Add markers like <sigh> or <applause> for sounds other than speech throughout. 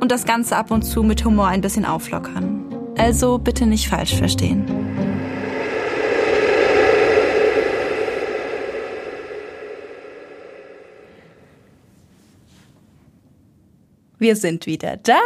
und das Ganze ab und zu mit Humor ein bisschen auflockern. Also bitte nicht falsch verstehen. Wir sind wieder da. <laughs>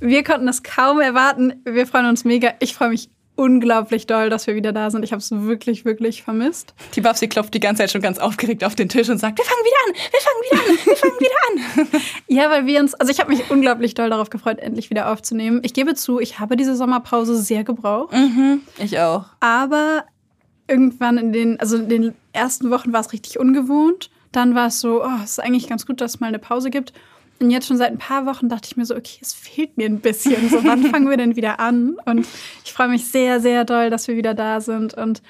wir konnten es kaum erwarten. Wir freuen uns mega. Ich freue mich unglaublich doll, dass wir wieder da sind. Ich habe es wirklich, wirklich vermisst. Die Babsi klopft die ganze Zeit schon ganz aufgeregt auf den Tisch und sagt, wir fangen wieder an, wir fangen wieder an, wir fangen wieder an. <laughs> ja, weil wir uns, also ich habe mich unglaublich doll darauf gefreut, endlich wieder aufzunehmen. Ich gebe zu, ich habe diese Sommerpause sehr gebraucht. Mhm, ich auch. Aber irgendwann in den, also in den ersten Wochen war es richtig ungewohnt. Dann war es so, oh, es ist eigentlich ganz gut, dass es mal eine Pause gibt. Und jetzt schon seit ein paar Wochen dachte ich mir so, okay, es fehlt mir ein bisschen. So, wann <laughs> fangen wir denn wieder an? Und ich freue mich sehr, sehr doll, dass wir wieder da sind. Und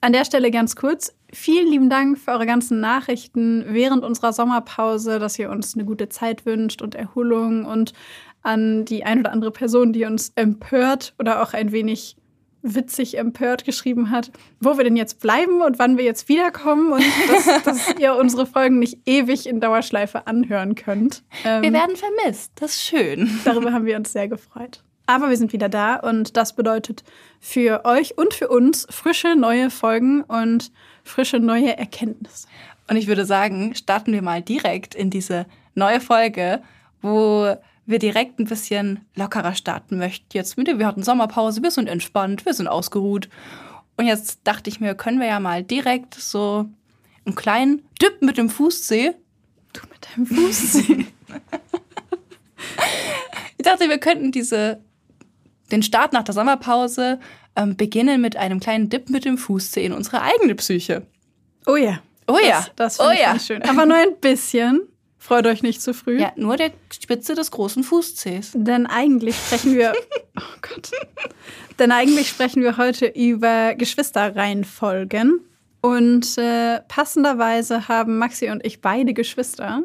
an der Stelle ganz kurz, vielen lieben Dank für eure ganzen Nachrichten während unserer Sommerpause, dass ihr uns eine gute Zeit wünscht und Erholung und an die ein oder andere Person, die uns empört oder auch ein wenig witzig empört geschrieben hat, wo wir denn jetzt bleiben und wann wir jetzt wiederkommen und <laughs> dass, dass ihr unsere Folgen nicht ewig in Dauerschleife anhören könnt. Ähm, wir werden vermisst. Das ist schön. Darüber haben wir uns sehr gefreut. Aber wir sind wieder da und das bedeutet für euch und für uns frische neue Folgen und frische neue Erkenntnisse. Und ich würde sagen, starten wir mal direkt in diese neue Folge, wo wir direkt ein bisschen lockerer starten möchten. Jetzt wieder, wir hatten Sommerpause, wir sind entspannt, wir sind ausgeruht. Und jetzt dachte ich mir, können wir ja mal direkt so einen kleinen Dip mit dem Fußzeh. Du mit deinem Fußzeh. <laughs> ich dachte, wir könnten diese, den Start nach der Sommerpause ähm, beginnen mit einem kleinen Dip mit dem Fußzeh in unsere eigene Psyche. Oh ja. Oh ja. Das, das oh ja. schön. Aber nur ein bisschen. Freut euch nicht zu früh. Ja, nur der Spitze des großen Fußzehs. Denn eigentlich sprechen wir. <laughs> oh Gott. Denn eigentlich sprechen wir heute über Geschwisterreihenfolgen. Und äh, passenderweise haben Maxi und ich beide Geschwister.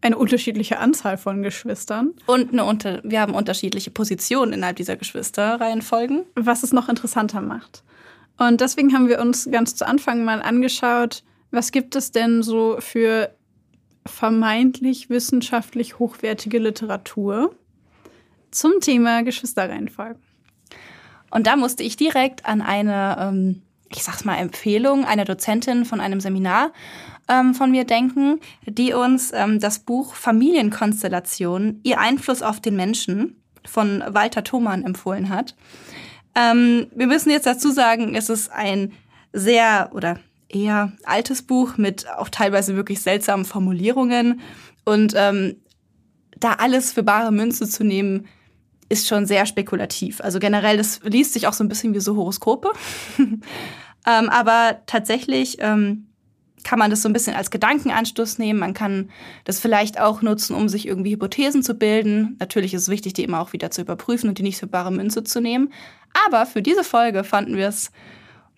Eine unterschiedliche Anzahl von Geschwistern. Und eine unter wir haben unterschiedliche Positionen innerhalb dieser Geschwisterreihenfolgen. Was es noch interessanter macht. Und deswegen haben wir uns ganz zu Anfang mal angeschaut, was gibt es denn so für vermeintlich wissenschaftlich hochwertige Literatur zum Thema Geschwisterreihenfolgen. Und da musste ich direkt an eine, ähm, ich sag's mal, Empfehlung einer Dozentin von einem Seminar ähm, von mir denken, die uns ähm, das Buch Familienkonstellation, ihr Einfluss auf den Menschen von Walter Thomann empfohlen hat. Wir müssen jetzt dazu sagen, es ist ein sehr oder eher altes Buch mit auch teilweise wirklich seltsamen Formulierungen. Und ähm, da alles für bare Münze zu nehmen, ist schon sehr spekulativ. Also generell, das liest sich auch so ein bisschen wie so Horoskope. <laughs> ähm, aber tatsächlich ähm, kann man das so ein bisschen als Gedankenanstoß nehmen. Man kann das vielleicht auch nutzen, um sich irgendwie Hypothesen zu bilden. Natürlich ist es wichtig, die immer auch wieder zu überprüfen und die nicht für bare Münze zu nehmen. Aber für diese Folge fanden wir es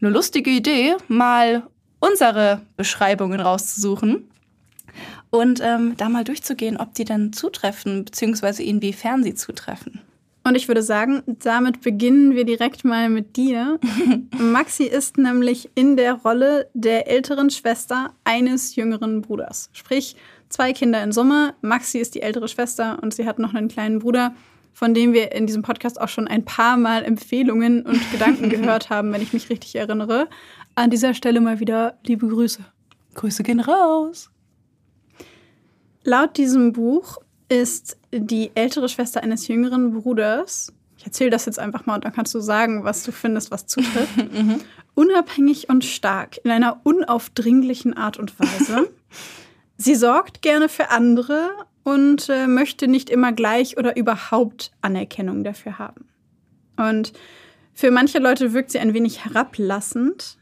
eine lustige Idee, mal unsere Beschreibungen rauszusuchen und ähm, da mal durchzugehen, ob die dann zutreffen, beziehungsweise inwiefern sie zutreffen. Und ich würde sagen, damit beginnen wir direkt mal mit dir. <laughs> Maxi ist nämlich in der Rolle der älteren Schwester eines jüngeren Bruders. Sprich, zwei Kinder in Summe. Maxi ist die ältere Schwester und sie hat noch einen kleinen Bruder, von dem wir in diesem Podcast auch schon ein paar Mal Empfehlungen und <laughs> Gedanken gehört haben, wenn ich mich richtig erinnere. An dieser Stelle mal wieder liebe Grüße. Grüße gehen raus. Laut diesem Buch ist die ältere Schwester eines jüngeren Bruders, ich erzähle das jetzt einfach mal und dann kannst du sagen, was du findest, was zutrifft. <laughs> mhm. Unabhängig und stark, in einer unaufdringlichen Art und Weise. <laughs> Sie sorgt gerne für andere und äh, möchte nicht immer gleich oder überhaupt Anerkennung dafür haben. Und für manche Leute wirkt sie ein wenig herablassend.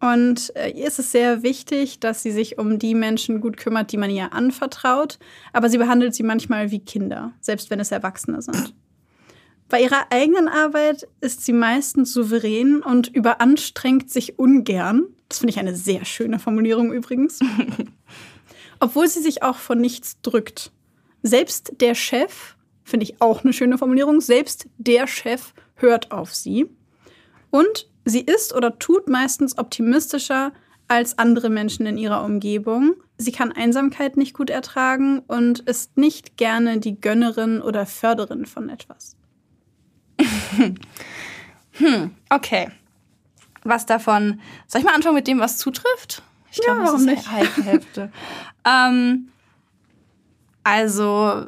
Und äh, ihr ist es sehr wichtig, dass sie sich um die Menschen gut kümmert, die man ihr anvertraut. Aber sie behandelt sie manchmal wie Kinder, selbst wenn es Erwachsene sind. Bei ihrer eigenen Arbeit ist sie meistens souverän und überanstrengt sich ungern. Das finde ich eine sehr schöne Formulierung übrigens. <laughs> Obwohl sie sich auch von nichts drückt. Selbst der Chef, finde ich auch eine schöne Formulierung, selbst der Chef hört auf sie. Und sie ist oder tut meistens optimistischer als andere Menschen in ihrer Umgebung. Sie kann Einsamkeit nicht gut ertragen und ist nicht gerne die Gönnerin oder Förderin von etwas. <laughs> hm, okay. Was davon? Soll ich mal anfangen mit dem, was zutrifft? Ich glaube, ja, warum das ist nicht? halbe Hälfte. ähm, also,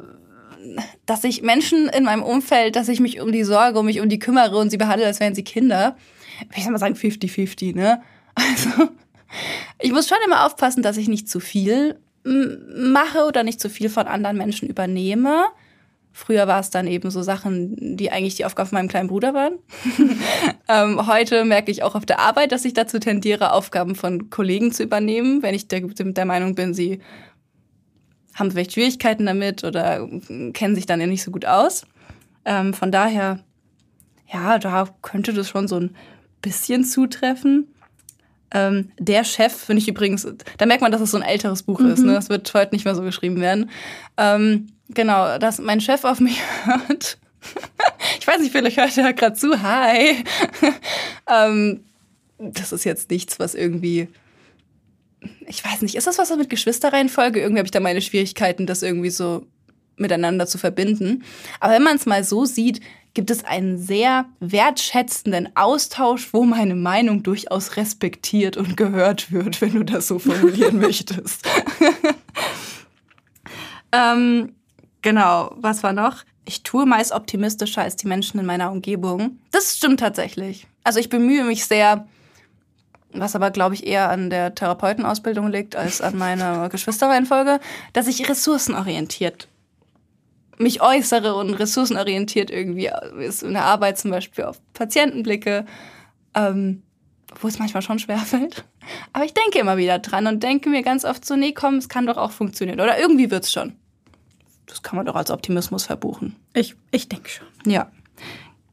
dass ich Menschen in meinem Umfeld, dass ich mich um die sorge, um mich um die kümmere und sie behandle, als wären sie Kinder. Ich soll mal sagen 50-50, ne? <laughs> Also, ich muss schon immer aufpassen, dass ich nicht zu viel mache oder nicht zu viel von anderen Menschen übernehme. Früher war es dann eben so Sachen, die eigentlich die Aufgabe von meinem kleinen Bruder waren. <laughs> ähm, heute merke ich auch auf der Arbeit, dass ich dazu tendiere, Aufgaben von Kollegen zu übernehmen, wenn ich der, der Meinung bin, sie haben vielleicht Schwierigkeiten damit oder kennen sich dann ja nicht so gut aus. Ähm, von daher, ja, da könnte das schon so ein bisschen zutreffen. Ähm, der Chef finde ich übrigens, da merkt man, dass es so ein älteres Buch mhm. ist. Ne? Das wird heute nicht mehr so geschrieben werden. Ähm, Genau, dass mein Chef auf mich <laughs> hört. ich weiß nicht, vielleicht hört er gerade zu. Hi. <laughs> ähm, das ist jetzt nichts, was irgendwie. Ich weiß nicht, ist das was mit Geschwisterreihenfolge? Irgendwie habe ich da meine Schwierigkeiten, das irgendwie so miteinander zu verbinden. Aber wenn man es mal so sieht, gibt es einen sehr wertschätzenden Austausch, wo meine Meinung durchaus respektiert und gehört wird, wenn du das so formulieren <laughs> möchtest. <laughs> ähm, Genau, was war noch? Ich tue meist optimistischer als die Menschen in meiner Umgebung. Das stimmt tatsächlich. Also ich bemühe mich sehr, was aber, glaube ich, eher an der Therapeutenausbildung liegt als an meiner <laughs> Geschwisterreihenfolge, dass ich ressourcenorientiert mich äußere und ressourcenorientiert irgendwie in der Arbeit zum Beispiel auf Patienten blicke, ähm, wo es manchmal schon schwerfällt. <laughs> Aber ich denke immer wieder dran und denke mir ganz oft so, nee, komm, es kann doch auch funktionieren. Oder irgendwie wird's schon das kann man doch als Optimismus verbuchen. Ich, ich denke schon. Ja.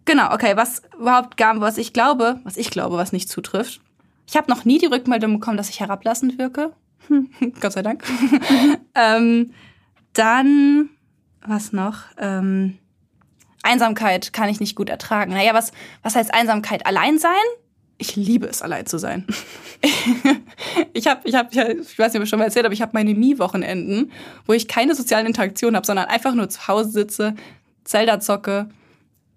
Genau, okay, was überhaupt gar, was ich glaube, was ich glaube, was nicht zutrifft. Ich habe noch nie die Rückmeldung bekommen, dass ich herablassend wirke. <laughs> Gott sei Dank. <laughs> ähm, dann, was noch? Ähm, Einsamkeit kann ich nicht gut ertragen. Naja, was, was heißt Einsamkeit? Allein sein? ich liebe es, allein zu sein. ich <laughs> habe, ich, hab, ich weiß nicht, ob ich schon mal erzählt habe, ich habe meine Mie-Wochenenden, wo ich keine sozialen Interaktionen habe, sondern einfach nur zu Hause sitze, Zelda zocke,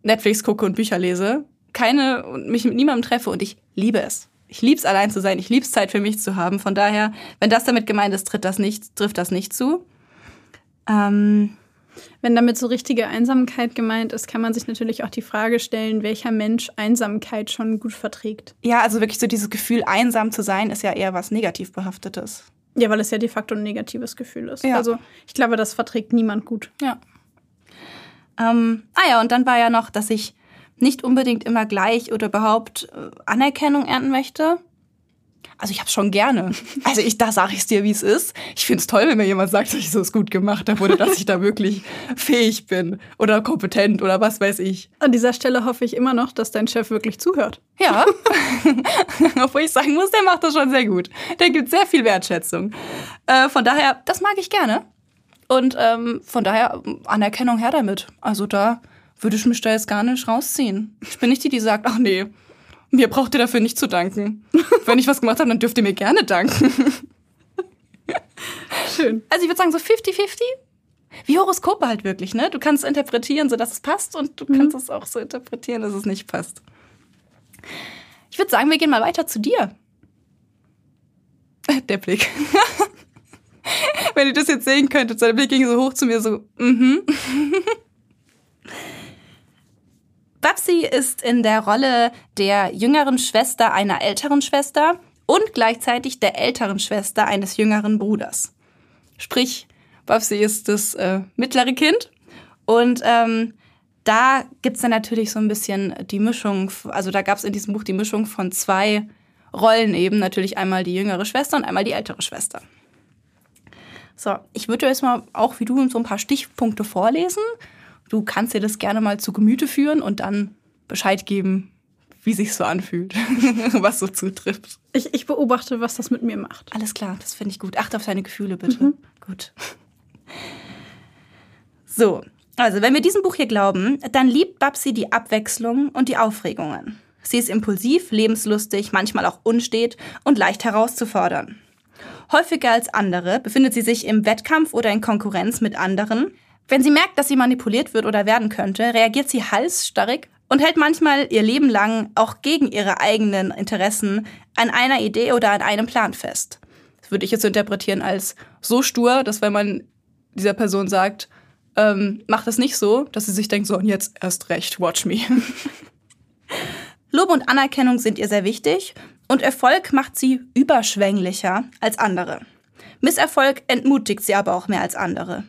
Netflix gucke und Bücher lese, keine und mich mit niemandem treffe und ich liebe es. Ich liebe es, allein zu sein. Ich liebe es, Zeit für mich zu haben. Von daher, wenn das damit gemeint ist, tritt das nicht, trifft das nicht zu. Ähm, wenn damit so richtige Einsamkeit gemeint ist, kann man sich natürlich auch die Frage stellen, welcher Mensch Einsamkeit schon gut verträgt. Ja, also wirklich so dieses Gefühl, einsam zu sein, ist ja eher was negativ behaftetes. Ja, weil es ja de facto ein negatives Gefühl ist. Ja. Also ich glaube, das verträgt niemand gut. Ja. Ähm, ah ja, und dann war ja noch, dass ich nicht unbedingt immer gleich oder überhaupt äh, Anerkennung ernten möchte. Also ich hab's schon gerne. <laughs> Also ich, da sage ich dir, wie es ist. Ich find's toll, wenn mir jemand sagt, dass ich so es gut gemacht habe oder dass ich da wirklich fähig bin oder kompetent oder was weiß ich. An dieser Stelle hoffe ich immer noch, dass dein Chef wirklich zuhört. Ja. <laughs> <laughs> Obwohl ich sagen muss, der macht das schon sehr gut. Der gibt sehr viel Wertschätzung. Äh, von daher, das mag ich gerne. Und ähm, von daher Anerkennung her damit. Also da würde ich mich da jetzt gar nicht rausziehen. Ich bin nicht die, die sagt, ach nee, mir braucht ihr dafür nicht zu danken. Wenn ich was gemacht habe, dann dürft ihr mir gerne danken. Schön. Also ich würde sagen so 50-50. Wie Horoskope halt wirklich, ne? Du kannst es interpretieren, sodass es passt und du mhm. kannst es auch so interpretieren, dass es nicht passt. Ich würde sagen, wir gehen mal weiter zu dir. <laughs> Der Blick. <laughs> Wenn ihr das jetzt sehen könntet, der Blick ging so hoch zu mir, so, mhm. was <laughs> Babsi ist in der Rolle der jüngeren Schwester einer älteren Schwester und gleichzeitig der älteren Schwester eines jüngeren Bruders. Sprich, Babsi ist das äh, mittlere Kind und ähm, da gibt's dann natürlich so ein bisschen die Mischung, also da gab's in diesem Buch die Mischung von zwei Rollen eben, natürlich einmal die jüngere Schwester und einmal die ältere Schwester. So, ich würde jetzt mal auch wie du so ein paar Stichpunkte vorlesen. Du kannst dir das gerne mal zu Gemüte führen und dann Bescheid geben, wie sich so anfühlt, <laughs> was so zutrifft. Ich, ich beobachte, was das mit mir macht. Alles klar, das finde ich gut. Achte auf deine Gefühle bitte. Mhm. Gut. So, also wenn wir diesem Buch hier glauben, dann liebt Babsi die Abwechslung und die Aufregungen. Sie ist impulsiv, lebenslustig, manchmal auch unstet und leicht herauszufordern. Häufiger als andere befindet sie sich im Wettkampf oder in Konkurrenz mit anderen. Wenn sie merkt, dass sie manipuliert wird oder werden könnte, reagiert sie halsstarrig und hält manchmal ihr Leben lang auch gegen ihre eigenen Interessen an einer Idee oder an einem Plan fest. Das würde ich jetzt interpretieren als so stur, dass wenn man dieser Person sagt, ähm, mach das nicht so, dass sie sich denkt, so und jetzt erst recht, watch me. <laughs> Lob und Anerkennung sind ihr sehr wichtig und Erfolg macht sie überschwänglicher als andere. Misserfolg entmutigt sie aber auch mehr als andere.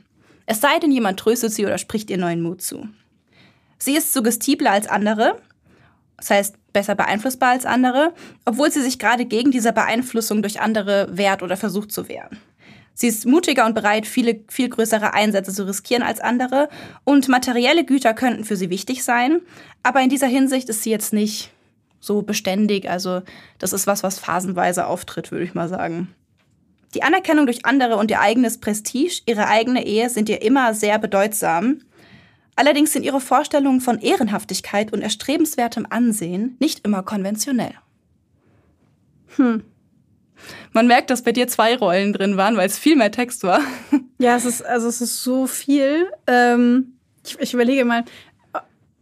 Es sei denn, jemand tröstet sie oder spricht ihr neuen Mut zu. Sie ist suggestibler als andere, das heißt besser beeinflussbar als andere, obwohl sie sich gerade gegen diese Beeinflussung durch andere wehrt oder versucht zu wehren. Sie ist mutiger und bereit, viele, viel größere Einsätze zu riskieren als andere und materielle Güter könnten für sie wichtig sein, aber in dieser Hinsicht ist sie jetzt nicht so beständig. Also das ist was, was phasenweise auftritt, würde ich mal sagen. Die Anerkennung durch andere und ihr eigenes Prestige, ihre eigene Ehe sind ihr immer sehr bedeutsam. Allerdings sind ihre Vorstellungen von Ehrenhaftigkeit und erstrebenswertem Ansehen nicht immer konventionell. Hm. Man merkt, dass bei dir zwei Rollen drin waren, weil es viel mehr Text war. <laughs> Ja, es ist, also es ist so viel. Ähm, ich, ich überlege mal,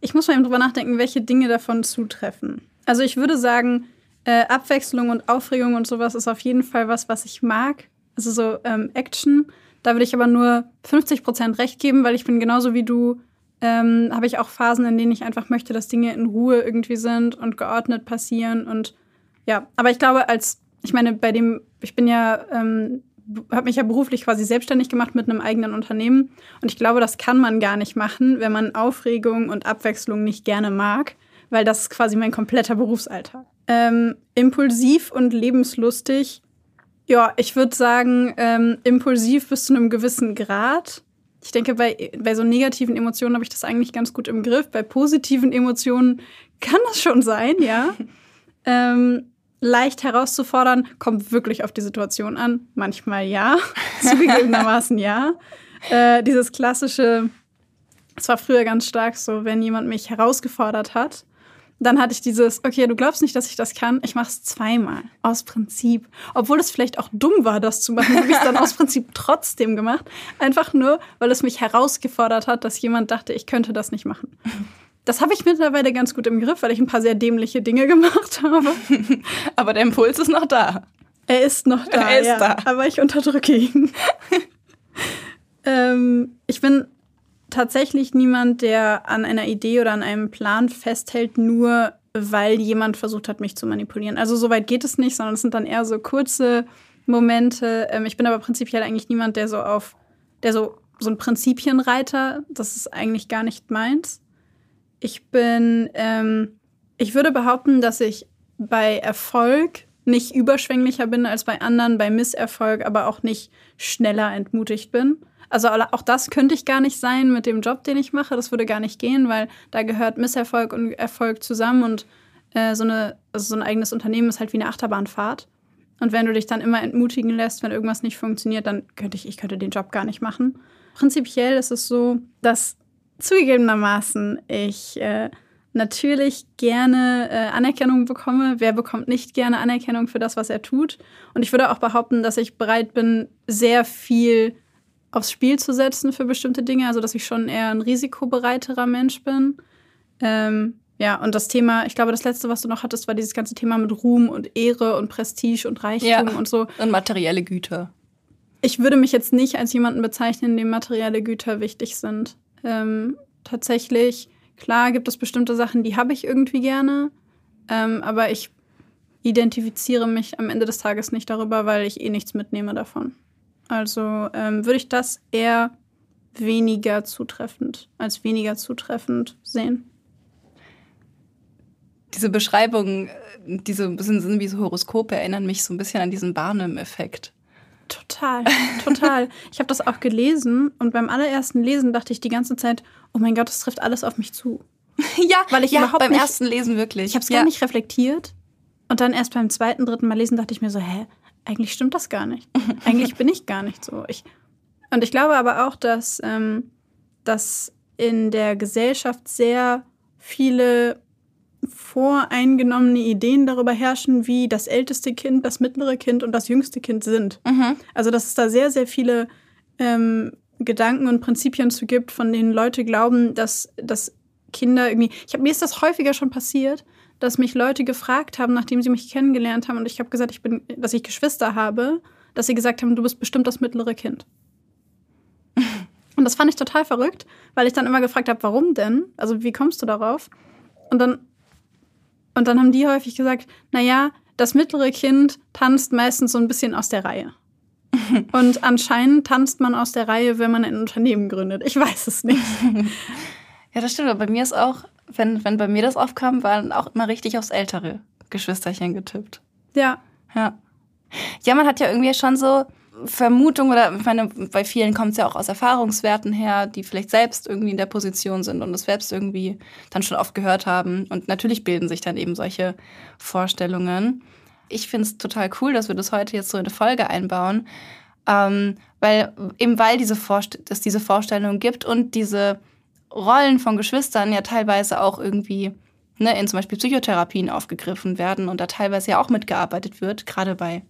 ich muss mal eben drüber nachdenken, welche Dinge davon zutreffen. Also ich würde sagen, äh, Abwechslung und Aufregung und sowas ist auf jeden Fall was, was ich mag. Also so ähm, Action. Da würde ich aber nur 50 Prozent recht geben, weil ich bin genauso wie du, ähm, habe ich auch Phasen, in denen ich einfach möchte, dass Dinge in Ruhe irgendwie sind und geordnet passieren. Und ja, aber ich glaube, als, ich meine, bei dem, ich bin ja, ähm, habe mich ja beruflich quasi selbstständig gemacht mit einem eigenen Unternehmen. Und ich glaube, das kann man gar nicht machen, wenn man Aufregung und Abwechslung nicht gerne mag weil das ist quasi mein kompletter Berufsalltag. Ähm, impulsiv und lebenslustig. Ja, ich würde sagen, ähm, impulsiv bis zu einem gewissen Grad. Ich denke, bei, bei so negativen Emotionen habe ich das eigentlich ganz gut im Griff. Bei positiven Emotionen kann das schon sein, ja. <laughs> ähm, leicht herauszufordern, kommt wirklich auf die Situation an. Manchmal ja, <laughs> zugegebenermaßen ja. Äh, dieses klassische, es war früher ganz stark so, wenn jemand mich herausgefordert hat, dann hatte ich dieses, okay, du glaubst nicht, dass ich das kann, ich mache es zweimal. Aus Prinzip. Obwohl es vielleicht auch dumm war, das zu machen, habe ich es dann aus <laughs> Prinzip trotzdem gemacht. Einfach nur, weil es mich herausgefordert hat, dass jemand dachte, ich könnte das nicht machen. Das habe ich mittlerweile ganz gut im Griff, weil ich ein paar sehr dämliche Dinge <laughs> gemacht habe. Aber der Impuls ist noch da. Er ist noch da. Er ist ja, da. Aber ich unterdrücke ihn. <laughs> ähm, ich bin tatsächlich niemand, der an einer Idee oder an einem Plan festhält, nur weil jemand versucht hat, mich zu manipulieren. Also so weit geht es nicht, sondern es sind dann eher so kurze Momente. Ähm, ich bin aber prinzipiell eigentlich niemand, der so auf, der so, so ein Prinzipienreiter, das ist eigentlich gar nicht meins. Ich bin, ähm, ich würde behaupten, dass ich bei Erfolg nicht überschwänglicher bin als bei anderen, bei Misserfolg aber auch nicht schneller entmutigt bin. Also auch das könnte ich gar nicht sein mit dem Job, den ich mache. Das würde gar nicht gehen, weil da gehört Misserfolg und Erfolg zusammen und äh, so, eine, also so ein eigenes Unternehmen ist halt wie eine Achterbahnfahrt. Und wenn du dich dann immer entmutigen lässt, wenn irgendwas nicht funktioniert, dann könnte ich, ich könnte den Job gar nicht machen. Prinzipiell ist es so, dass zugegebenermaßen ich äh, natürlich gerne äh, Anerkennung bekomme. Wer bekommt nicht gerne Anerkennung für das, was er tut? Und ich würde auch behaupten, dass ich bereit bin, sehr viel aufs Spiel zu setzen für bestimmte Dinge, also dass ich schon eher ein risikobereiterer Mensch bin. Ähm, ja, und das Thema, ich glaube, das letzte, was du noch hattest, war dieses ganze Thema mit Ruhm und Ehre und Prestige und Reichtum ja, und so. Und materielle Güter. Ich würde mich jetzt nicht als jemanden bezeichnen, dem materielle Güter wichtig sind. Ähm, tatsächlich Klar gibt es bestimmte Sachen, die habe ich irgendwie gerne, ähm, aber ich identifiziere mich am Ende des Tages nicht darüber, weil ich eh nichts mitnehme davon. Also ähm, würde ich das eher weniger zutreffend als weniger zutreffend sehen. Diese Beschreibungen, äh, diese sind, sind wie so Horoskope, erinnern mich so ein bisschen an diesen Barnum-Effekt. Total, total. <laughs> ich habe das auch gelesen und beim allerersten Lesen dachte ich die ganze Zeit, oh mein Gott, das trifft alles auf mich zu. <laughs> ja, weil ich ja, überhaupt beim nicht, ersten Lesen wirklich. Ich habe es ja. gar nicht reflektiert und dann erst beim zweiten, dritten Mal lesen dachte ich mir so, hä, eigentlich stimmt das gar nicht. <laughs> eigentlich bin ich gar nicht so. Ich, und ich glaube aber auch, dass, ähm, dass in der Gesellschaft sehr viele voreingenommene Ideen darüber herrschen, wie das älteste Kind, das mittlere Kind und das jüngste Kind sind. Mhm. Also dass es da sehr, sehr viele ähm, Gedanken und Prinzipien zu gibt, von denen Leute glauben, dass, dass Kinder irgendwie. Ich habe mir ist das häufiger schon passiert, dass mich Leute gefragt haben, nachdem sie mich kennengelernt haben, und ich habe gesagt, ich bin, dass ich Geschwister habe, dass sie gesagt haben, du bist bestimmt das mittlere Kind. Und das fand ich total verrückt, weil ich dann immer gefragt habe, warum denn? Also wie kommst du darauf? Und dann, und dann haben die häufig gesagt, naja, das mittlere Kind tanzt meistens so ein bisschen aus der Reihe. <laughs> Und anscheinend tanzt man aus der Reihe, wenn man ein Unternehmen gründet. Ich weiß es nicht. <laughs> Ja, das stimmt. Aber bei mir ist auch, wenn, wenn bei mir das aufkam, waren auch immer richtig aufs ältere Geschwisterchen getippt. Ja. Ja. Ja, man hat ja irgendwie schon so Vermutung oder ich meine, bei vielen kommt es ja auch aus Erfahrungswerten her, die vielleicht selbst irgendwie in der Position sind und es selbst irgendwie dann schon oft gehört haben. Und natürlich bilden sich dann eben solche Vorstellungen. Ich finde es total cool, dass wir das heute jetzt so in eine Folge einbauen, ähm, weil eben weil diese Vorst es diese Vorstellung gibt und diese Rollen von Geschwistern ja teilweise auch irgendwie ne, in zum Beispiel Psychotherapien aufgegriffen werden und da teilweise ja auch mitgearbeitet wird, gerade bei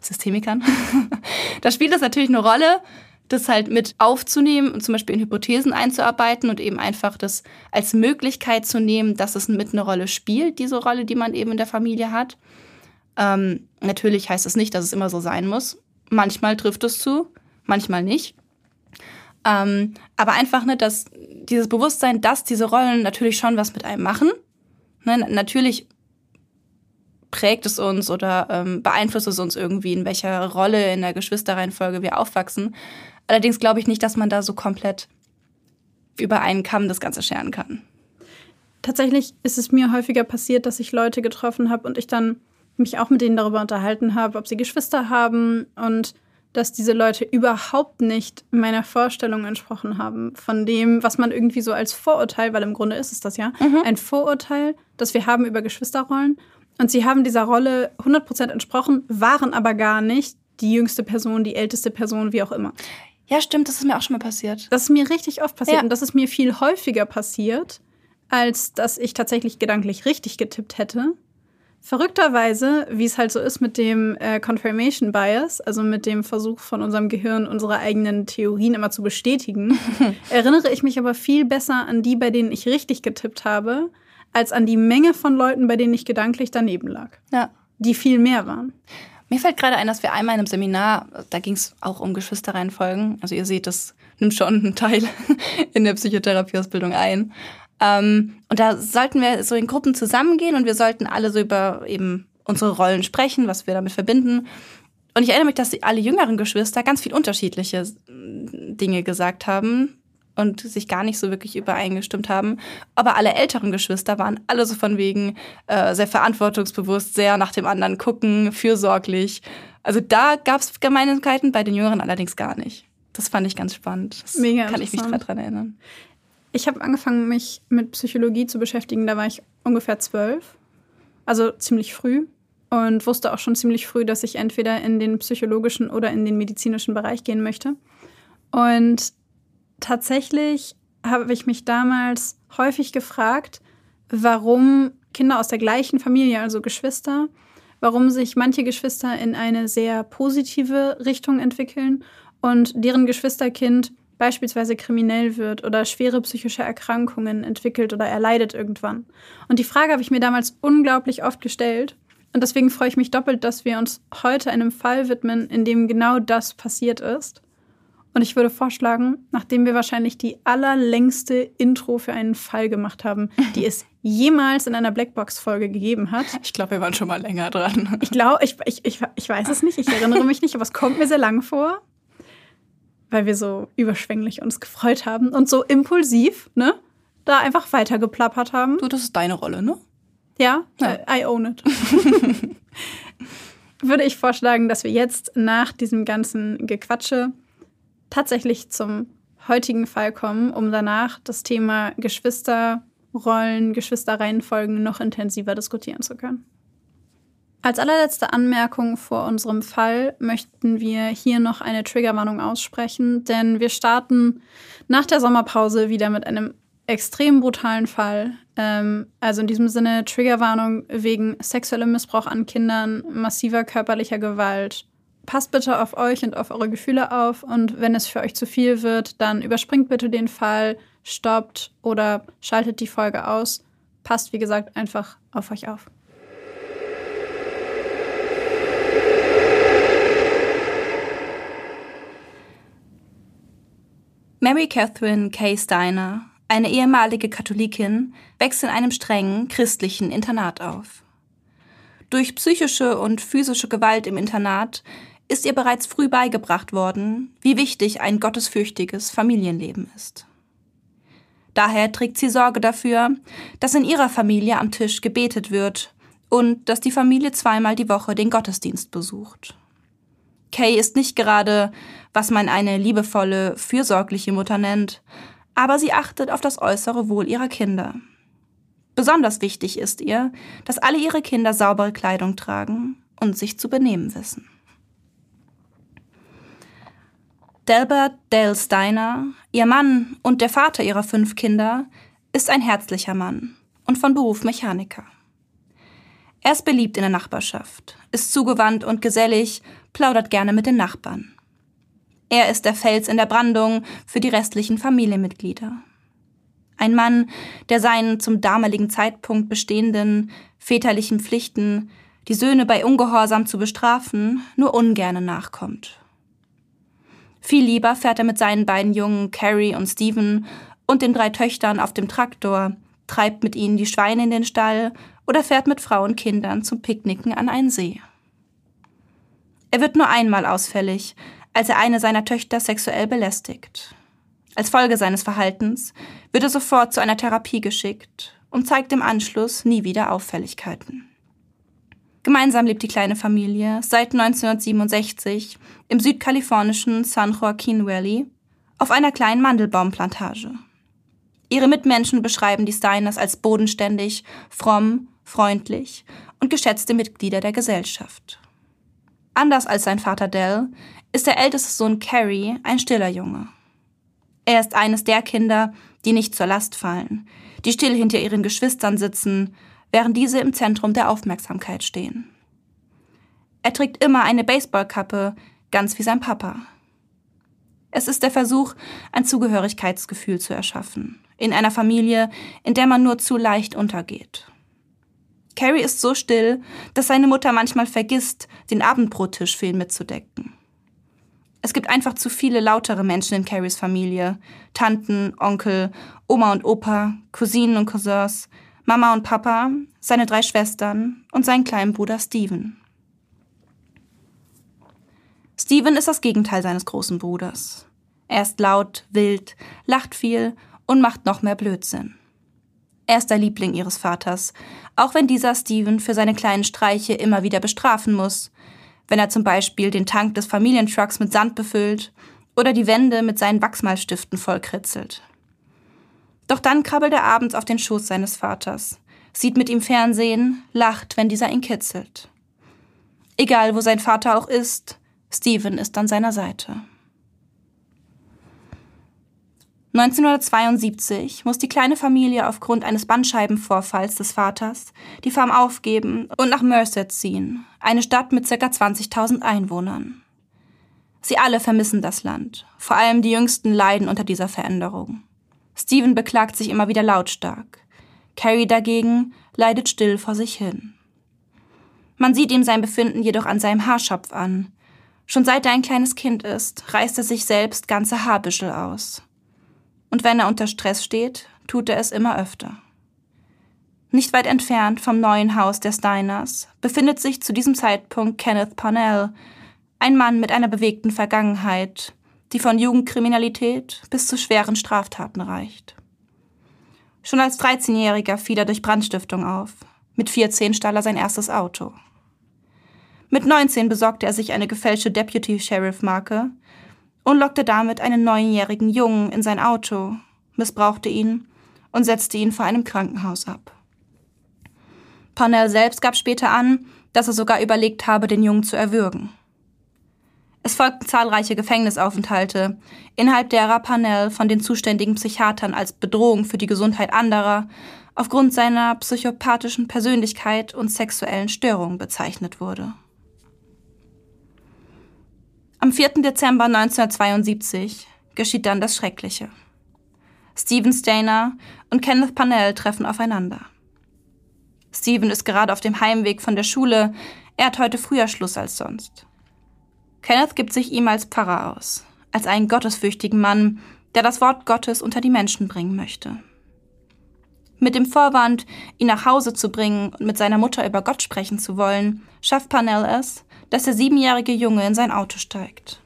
Systemikern. <laughs> da spielt das natürlich eine Rolle, das halt mit aufzunehmen und zum Beispiel in Hypothesen einzuarbeiten und eben einfach das als Möglichkeit zu nehmen, dass es mit eine Rolle spielt, diese Rolle, die man eben in der Familie hat. Ähm, natürlich heißt es das nicht, dass es immer so sein muss. Manchmal trifft es zu, manchmal nicht. Ähm, aber einfach, ne, dass dieses Bewusstsein, dass diese Rollen natürlich schon was mit einem machen. Ne, natürlich prägt es uns oder ähm, beeinflusst es uns irgendwie, in welcher Rolle in der Geschwisterreihenfolge wir aufwachsen. Allerdings glaube ich nicht, dass man da so komplett über einen Kamm das Ganze scheren kann. Tatsächlich ist es mir häufiger passiert, dass ich Leute getroffen habe und ich dann mich auch mit denen darüber unterhalten habe, ob sie Geschwister haben und dass diese Leute überhaupt nicht meiner Vorstellung entsprochen haben von dem, was man irgendwie so als Vorurteil, weil im Grunde ist es das ja, mhm. ein Vorurteil, das wir haben über Geschwisterrollen. Und sie haben dieser Rolle 100% entsprochen, waren aber gar nicht die jüngste Person, die älteste Person, wie auch immer. Ja, stimmt, das ist mir auch schon mal passiert. Das ist mir richtig oft passiert ja. und das ist mir viel häufiger passiert, als dass ich tatsächlich gedanklich richtig getippt hätte. Verrückterweise, wie es halt so ist mit dem äh, Confirmation Bias, also mit dem Versuch von unserem Gehirn, unsere eigenen Theorien immer zu bestätigen, <laughs> erinnere ich mich aber viel besser an die, bei denen ich richtig getippt habe, als an die Menge von Leuten, bei denen ich gedanklich daneben lag. Ja. Die viel mehr waren. Mir fällt gerade ein, dass wir einmal in einem Seminar, da ging es auch um Geschwisterreihenfolgen. Also ihr seht, das nimmt schon einen Teil <laughs> in der Psychotherapieausbildung ein. Ähm, und da sollten wir so in Gruppen zusammengehen und wir sollten alle so über eben unsere Rollen sprechen, was wir damit verbinden. Und ich erinnere mich, dass alle jüngeren Geschwister ganz viel unterschiedliche Dinge gesagt haben und sich gar nicht so wirklich übereingestimmt haben. Aber alle älteren Geschwister waren alle so von wegen äh, sehr verantwortungsbewusst, sehr nach dem anderen gucken, fürsorglich. Also da gab es Gemeinsamkeiten, bei den Jüngeren allerdings gar nicht. Das fand ich ganz spannend. Das Mega kann ich mich dran erinnern. Ich habe angefangen, mich mit Psychologie zu beschäftigen, da war ich ungefähr zwölf. Also ziemlich früh. Und wusste auch schon ziemlich früh, dass ich entweder in den psychologischen oder in den medizinischen Bereich gehen möchte. Und tatsächlich habe ich mich damals häufig gefragt, warum Kinder aus der gleichen Familie, also Geschwister, warum sich manche Geschwister in eine sehr positive Richtung entwickeln und deren Geschwisterkind beispielsweise kriminell wird oder schwere psychische Erkrankungen entwickelt oder erleidet irgendwann. Und die Frage habe ich mir damals unglaublich oft gestellt. Und deswegen freue ich mich doppelt, dass wir uns heute einem Fall widmen, in dem genau das passiert ist Und ich würde vorschlagen, nachdem wir wahrscheinlich die allerlängste Intro für einen Fall gemacht haben, die es <laughs> jemals in einer Blackbox-Folge gegeben hat. Ich glaube, wir waren schon mal länger dran. Ich glaube, ich, ich, ich, ich weiß es nicht, ich erinnere mich nicht, aber es kommt mir sehr lang vor, weil wir so überschwänglich uns gefreut haben und so impulsiv, ne? Da einfach weitergeplappert haben. Du, das ist deine Rolle, ne? Ja, ja. I own it. <laughs> würde ich vorschlagen, dass wir jetzt nach diesem ganzen Gequatsche tatsächlich zum heutigen Fall kommen, um danach das Thema Geschwisterrollen, Geschwisterreihenfolgen noch intensiver diskutieren zu können. Als allerletzte Anmerkung vor unserem Fall möchten wir hier noch eine Triggerwarnung aussprechen, denn wir starten nach der Sommerpause wieder mit einem extrem brutalen Fall. Ähm, also in diesem Sinne Triggerwarnung wegen sexuellem Missbrauch an Kindern, massiver körperlicher Gewalt. Passt bitte auf euch und auf eure Gefühle auf und wenn es für euch zu viel wird, dann überspringt bitte den Fall, stoppt oder schaltet die Folge aus. Passt, wie gesagt, einfach auf euch auf. Mary Catherine Kay Steiner eine ehemalige Katholikin wächst in einem strengen christlichen Internat auf. Durch psychische und physische Gewalt im Internat ist ihr bereits früh beigebracht worden, wie wichtig ein gottesfürchtiges Familienleben ist. Daher trägt sie Sorge dafür, dass in ihrer Familie am Tisch gebetet wird und dass die Familie zweimal die Woche den Gottesdienst besucht. Kay ist nicht gerade, was man eine liebevolle, fürsorgliche Mutter nennt, aber sie achtet auf das äußere Wohl ihrer Kinder. Besonders wichtig ist ihr, dass alle ihre Kinder saubere Kleidung tragen und sich zu benehmen wissen. Delbert Dale Steiner, ihr Mann und der Vater ihrer fünf Kinder, ist ein herzlicher Mann und von Beruf Mechaniker. Er ist beliebt in der Nachbarschaft, ist zugewandt und gesellig, plaudert gerne mit den Nachbarn. Er ist der Fels in der Brandung für die restlichen Familienmitglieder. Ein Mann, der seinen zum damaligen Zeitpunkt bestehenden väterlichen Pflichten, die Söhne bei Ungehorsam zu bestrafen, nur ungerne nachkommt. Viel lieber fährt er mit seinen beiden Jungen Carrie und Stephen und den drei Töchtern auf dem Traktor, treibt mit ihnen die Schweine in den Stall oder fährt mit Frau und Kindern zum Picknicken an einen See. Er wird nur einmal ausfällig, als er eine seiner Töchter sexuell belästigt. Als Folge seines Verhaltens wird er sofort zu einer Therapie geschickt und zeigt im Anschluss nie wieder Auffälligkeiten. Gemeinsam lebt die kleine Familie seit 1967 im südkalifornischen San Joaquin Valley auf einer kleinen Mandelbaumplantage. Ihre Mitmenschen beschreiben die Steiners als bodenständig, fromm, freundlich und geschätzte Mitglieder der Gesellschaft. Anders als sein Vater Dell ist der älteste Sohn Carrie ein stiller Junge. Er ist eines der Kinder, die nicht zur Last fallen, die still hinter ihren Geschwistern sitzen, während diese im Zentrum der Aufmerksamkeit stehen. Er trägt immer eine Baseballkappe, ganz wie sein Papa. Es ist der Versuch, ein Zugehörigkeitsgefühl zu erschaffen, in einer Familie, in der man nur zu leicht untergeht. Carrie ist so still, dass seine Mutter manchmal vergisst, den Abendbrottisch für ihn mitzudecken. Es gibt einfach zu viele lautere Menschen in Carries Familie. Tanten, Onkel, Oma und Opa, Cousinen und Cousins, Mama und Papa, seine drei Schwestern und seinen kleinen Bruder Steven. Steven ist das Gegenteil seines großen Bruders. Er ist laut, wild, lacht viel und macht noch mehr Blödsinn. Er ist der Liebling ihres Vaters, auch wenn dieser Steven für seine kleinen Streiche immer wieder bestrafen muss, wenn er zum Beispiel den Tank des Familientrucks mit Sand befüllt oder die Wände mit seinen Wachsmalstiften vollkritzelt. Doch dann krabbelt er abends auf den Schoß seines Vaters, sieht mit ihm Fernsehen, lacht, wenn dieser ihn kitzelt. Egal, wo sein Vater auch ist, Steven ist an seiner Seite. 1972 muss die kleine Familie aufgrund eines Bandscheibenvorfalls des Vaters die Farm aufgeben und nach Merced ziehen, eine Stadt mit ca. 20.000 Einwohnern. Sie alle vermissen das Land, vor allem die Jüngsten leiden unter dieser Veränderung. Steven beklagt sich immer wieder lautstark. Carrie dagegen leidet still vor sich hin. Man sieht ihm sein Befinden jedoch an seinem Haarschopf an. Schon seit er ein kleines Kind ist, reißt er sich selbst ganze Haarbüschel aus. Und wenn er unter Stress steht, tut er es immer öfter. Nicht weit entfernt vom neuen Haus der Steiners befindet sich zu diesem Zeitpunkt Kenneth Parnell, ein Mann mit einer bewegten Vergangenheit, die von Jugendkriminalität bis zu schweren Straftaten reicht. Schon als 13-Jähriger fiel er durch Brandstiftung auf. Mit 14 stahl er sein erstes Auto. Mit 19 besorgte er sich eine gefälschte Deputy Sheriff Marke und lockte damit einen neunjährigen Jungen in sein Auto, missbrauchte ihn und setzte ihn vor einem Krankenhaus ab. Parnell selbst gab später an, dass er sogar überlegt habe, den Jungen zu erwürgen. Es folgten zahlreiche Gefängnisaufenthalte, innerhalb derer Parnell von den zuständigen Psychiatern als Bedrohung für die Gesundheit anderer aufgrund seiner psychopathischen Persönlichkeit und sexuellen Störungen bezeichnet wurde. Am 4. Dezember 1972 geschieht dann das Schreckliche. Stephen Stainer und Kenneth Parnell treffen aufeinander. Stephen ist gerade auf dem Heimweg von der Schule, er hat heute früher Schluss als sonst. Kenneth gibt sich ihm als Pfarrer aus, als einen gottesfürchtigen Mann, der das Wort Gottes unter die Menschen bringen möchte. Mit dem Vorwand, ihn nach Hause zu bringen und mit seiner Mutter über Gott sprechen zu wollen, schafft Parnell es, dass der siebenjährige Junge in sein Auto steigt.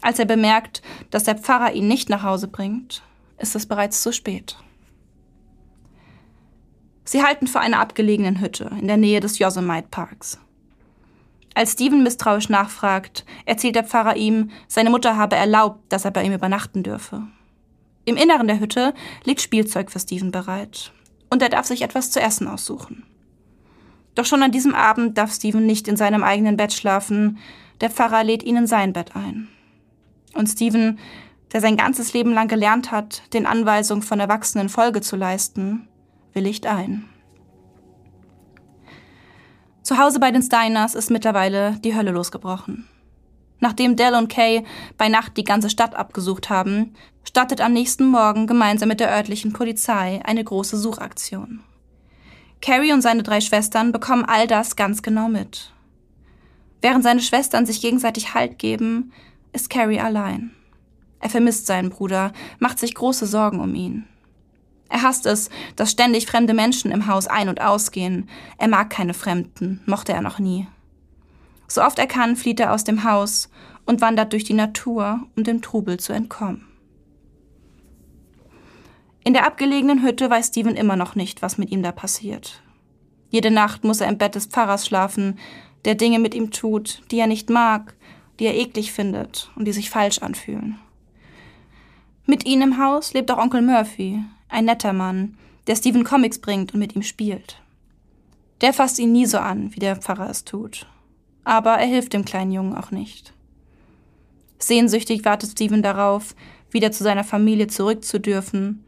Als er bemerkt, dass der Pfarrer ihn nicht nach Hause bringt, ist es bereits zu spät. Sie halten vor einer abgelegenen Hütte in der Nähe des Yosemite Parks. Als Steven misstrauisch nachfragt, erzählt der Pfarrer ihm, seine Mutter habe erlaubt, dass er bei ihm übernachten dürfe. Im Inneren der Hütte liegt Spielzeug für Steven bereit und er darf sich etwas zu essen aussuchen. Doch schon an diesem Abend darf Steven nicht in seinem eigenen Bett schlafen. Der Pfarrer lädt ihn in sein Bett ein. Und Steven, der sein ganzes Leben lang gelernt hat, den Anweisungen von Erwachsenen Folge zu leisten, willigt ein. Zu Hause bei den Steiners ist mittlerweile die Hölle losgebrochen. Nachdem Dell und Kay bei Nacht die ganze Stadt abgesucht haben, startet am nächsten Morgen gemeinsam mit der örtlichen Polizei eine große Suchaktion. Carrie und seine drei Schwestern bekommen all das ganz genau mit. Während seine Schwestern sich gegenseitig Halt geben, ist Carrie allein. Er vermisst seinen Bruder, macht sich große Sorgen um ihn. Er hasst es, dass ständig fremde Menschen im Haus ein- und ausgehen. Er mag keine Fremden, mochte er noch nie. So oft er kann, flieht er aus dem Haus und wandert durch die Natur, um dem Trubel zu entkommen. In der abgelegenen Hütte weiß Steven immer noch nicht, was mit ihm da passiert. Jede Nacht muss er im Bett des Pfarrers schlafen, der Dinge mit ihm tut, die er nicht mag, die er eklig findet und die sich falsch anfühlen. Mit ihnen im Haus lebt auch Onkel Murphy, ein netter Mann, der Steven Comics bringt und mit ihm spielt. Der fasst ihn nie so an, wie der Pfarrer es tut. Aber er hilft dem kleinen Jungen auch nicht. Sehnsüchtig wartet Steven darauf, wieder zu seiner Familie zurückzudürfen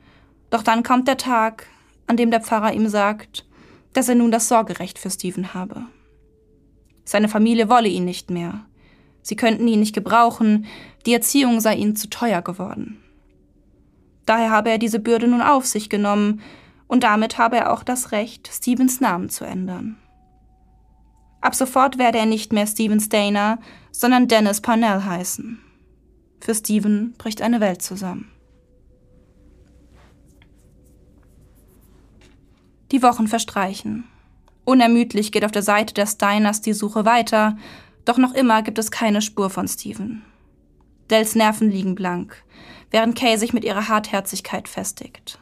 doch dann kommt der Tag, an dem der Pfarrer ihm sagt, dass er nun das Sorgerecht für Stephen habe. Seine Familie wolle ihn nicht mehr. Sie könnten ihn nicht gebrauchen, die Erziehung sei ihnen zu teuer geworden. Daher habe er diese Bürde nun auf sich genommen, und damit habe er auch das Recht, Stevens Namen zu ändern. Ab sofort werde er nicht mehr Steven Stainer, sondern Dennis Parnell heißen. Für Steven bricht eine Welt zusammen. Die Wochen verstreichen. Unermüdlich geht auf der Seite der Steiners die Suche weiter, doch noch immer gibt es keine Spur von Steven. Dells Nerven liegen blank, während Kay sich mit ihrer Hartherzigkeit festigt.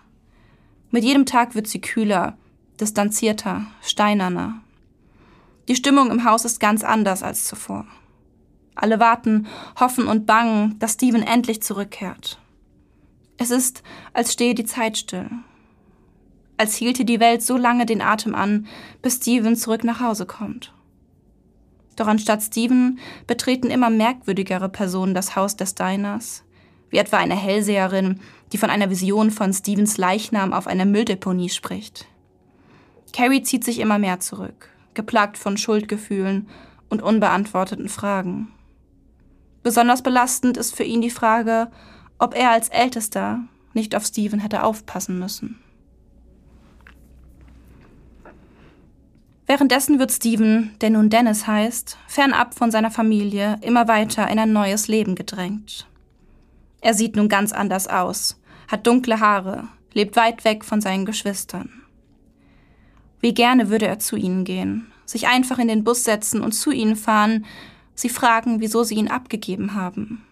Mit jedem Tag wird sie kühler, distanzierter, steinerner. Die Stimmung im Haus ist ganz anders als zuvor. Alle warten, hoffen und bangen, dass Steven endlich zurückkehrt. Es ist, als stehe die Zeit still als hielte die Welt so lange den Atem an, bis Steven zurück nach Hause kommt. Doch anstatt Steven betreten immer merkwürdigere Personen das Haus des Diners, wie etwa eine Hellseherin, die von einer Vision von Stevens Leichnam auf einer Mülldeponie spricht. Carrie zieht sich immer mehr zurück, geplagt von Schuldgefühlen und unbeantworteten Fragen. Besonders belastend ist für ihn die Frage, ob er als Ältester nicht auf Steven hätte aufpassen müssen. Währenddessen wird Steven, der nun Dennis heißt, fernab von seiner Familie immer weiter in ein neues Leben gedrängt. Er sieht nun ganz anders aus, hat dunkle Haare, lebt weit weg von seinen Geschwistern. Wie gerne würde er zu ihnen gehen, sich einfach in den Bus setzen und zu ihnen fahren, sie fragen, wieso sie ihn abgegeben haben.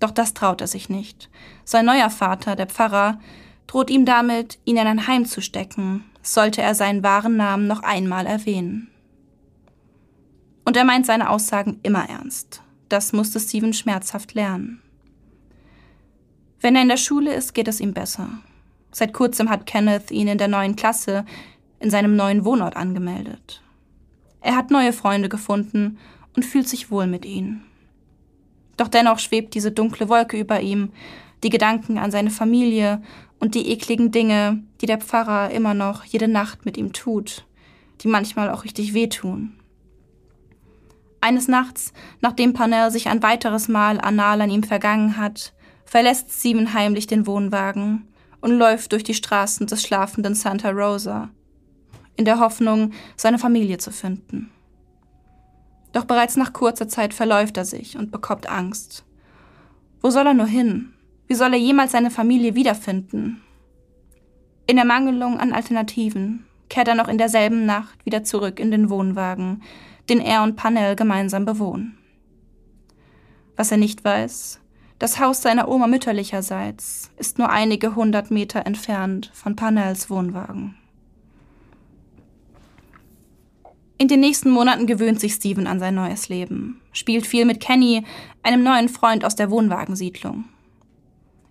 Doch das traut er sich nicht. Sein neuer Vater, der Pfarrer, droht ihm damit, ihn in ein Heim zu stecken, sollte er seinen wahren Namen noch einmal erwähnen. Und er meint seine Aussagen immer ernst. Das musste Steven schmerzhaft lernen. Wenn er in der Schule ist, geht es ihm besser. Seit kurzem hat Kenneth ihn in der neuen Klasse in seinem neuen Wohnort angemeldet. Er hat neue Freunde gefunden und fühlt sich wohl mit ihnen. Doch dennoch schwebt diese dunkle Wolke über ihm, die Gedanken an seine Familie und die ekligen Dinge, die der Pfarrer immer noch jede Nacht mit ihm tut, die manchmal auch richtig wehtun. Eines Nachts, nachdem Parnell sich ein weiteres Mal anal an ihm vergangen hat, verlässt Steven heimlich den Wohnwagen und läuft durch die Straßen des schlafenden Santa Rosa, in der Hoffnung, seine Familie zu finden. Doch bereits nach kurzer Zeit verläuft er sich und bekommt Angst. Wo soll er nur hin? Wie soll er jemals seine Familie wiederfinden? In Ermangelung an Alternativen kehrt er noch in derselben Nacht wieder zurück in den Wohnwagen, den er und Panel gemeinsam bewohnen. Was er nicht weiß, das Haus seiner Oma mütterlicherseits ist nur einige hundert Meter entfernt von Panels Wohnwagen. In den nächsten Monaten gewöhnt sich Steven an sein neues Leben, spielt viel mit Kenny, einem neuen Freund aus der Wohnwagensiedlung.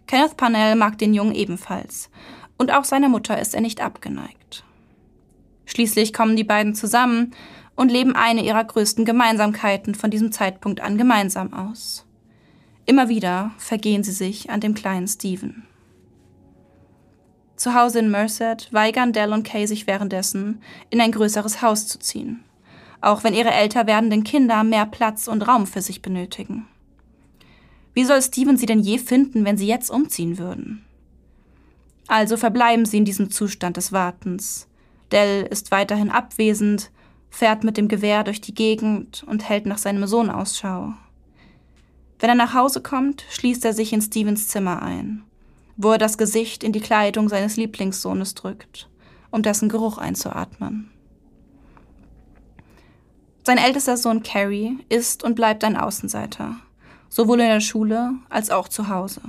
Kenneth Parnell mag den Jungen ebenfalls, und auch seiner Mutter ist er nicht abgeneigt. Schließlich kommen die beiden zusammen und leben eine ihrer größten Gemeinsamkeiten von diesem Zeitpunkt an gemeinsam aus. Immer wieder vergehen sie sich an dem kleinen Steven. Zu Hause in Merced weigern Dell und Kay sich währenddessen, in ein größeres Haus zu ziehen, auch wenn ihre älter werdenden Kinder mehr Platz und Raum für sich benötigen. Wie soll Steven sie denn je finden, wenn sie jetzt umziehen würden? Also verbleiben sie in diesem Zustand des Wartens. Dell ist weiterhin abwesend, fährt mit dem Gewehr durch die Gegend und hält nach seinem Sohn Ausschau. Wenn er nach Hause kommt, schließt er sich in Stevens Zimmer ein, wo er das Gesicht in die Kleidung seines Lieblingssohnes drückt, um dessen Geruch einzuatmen. Sein ältester Sohn Carrie ist und bleibt ein Außenseiter sowohl in der Schule als auch zu Hause.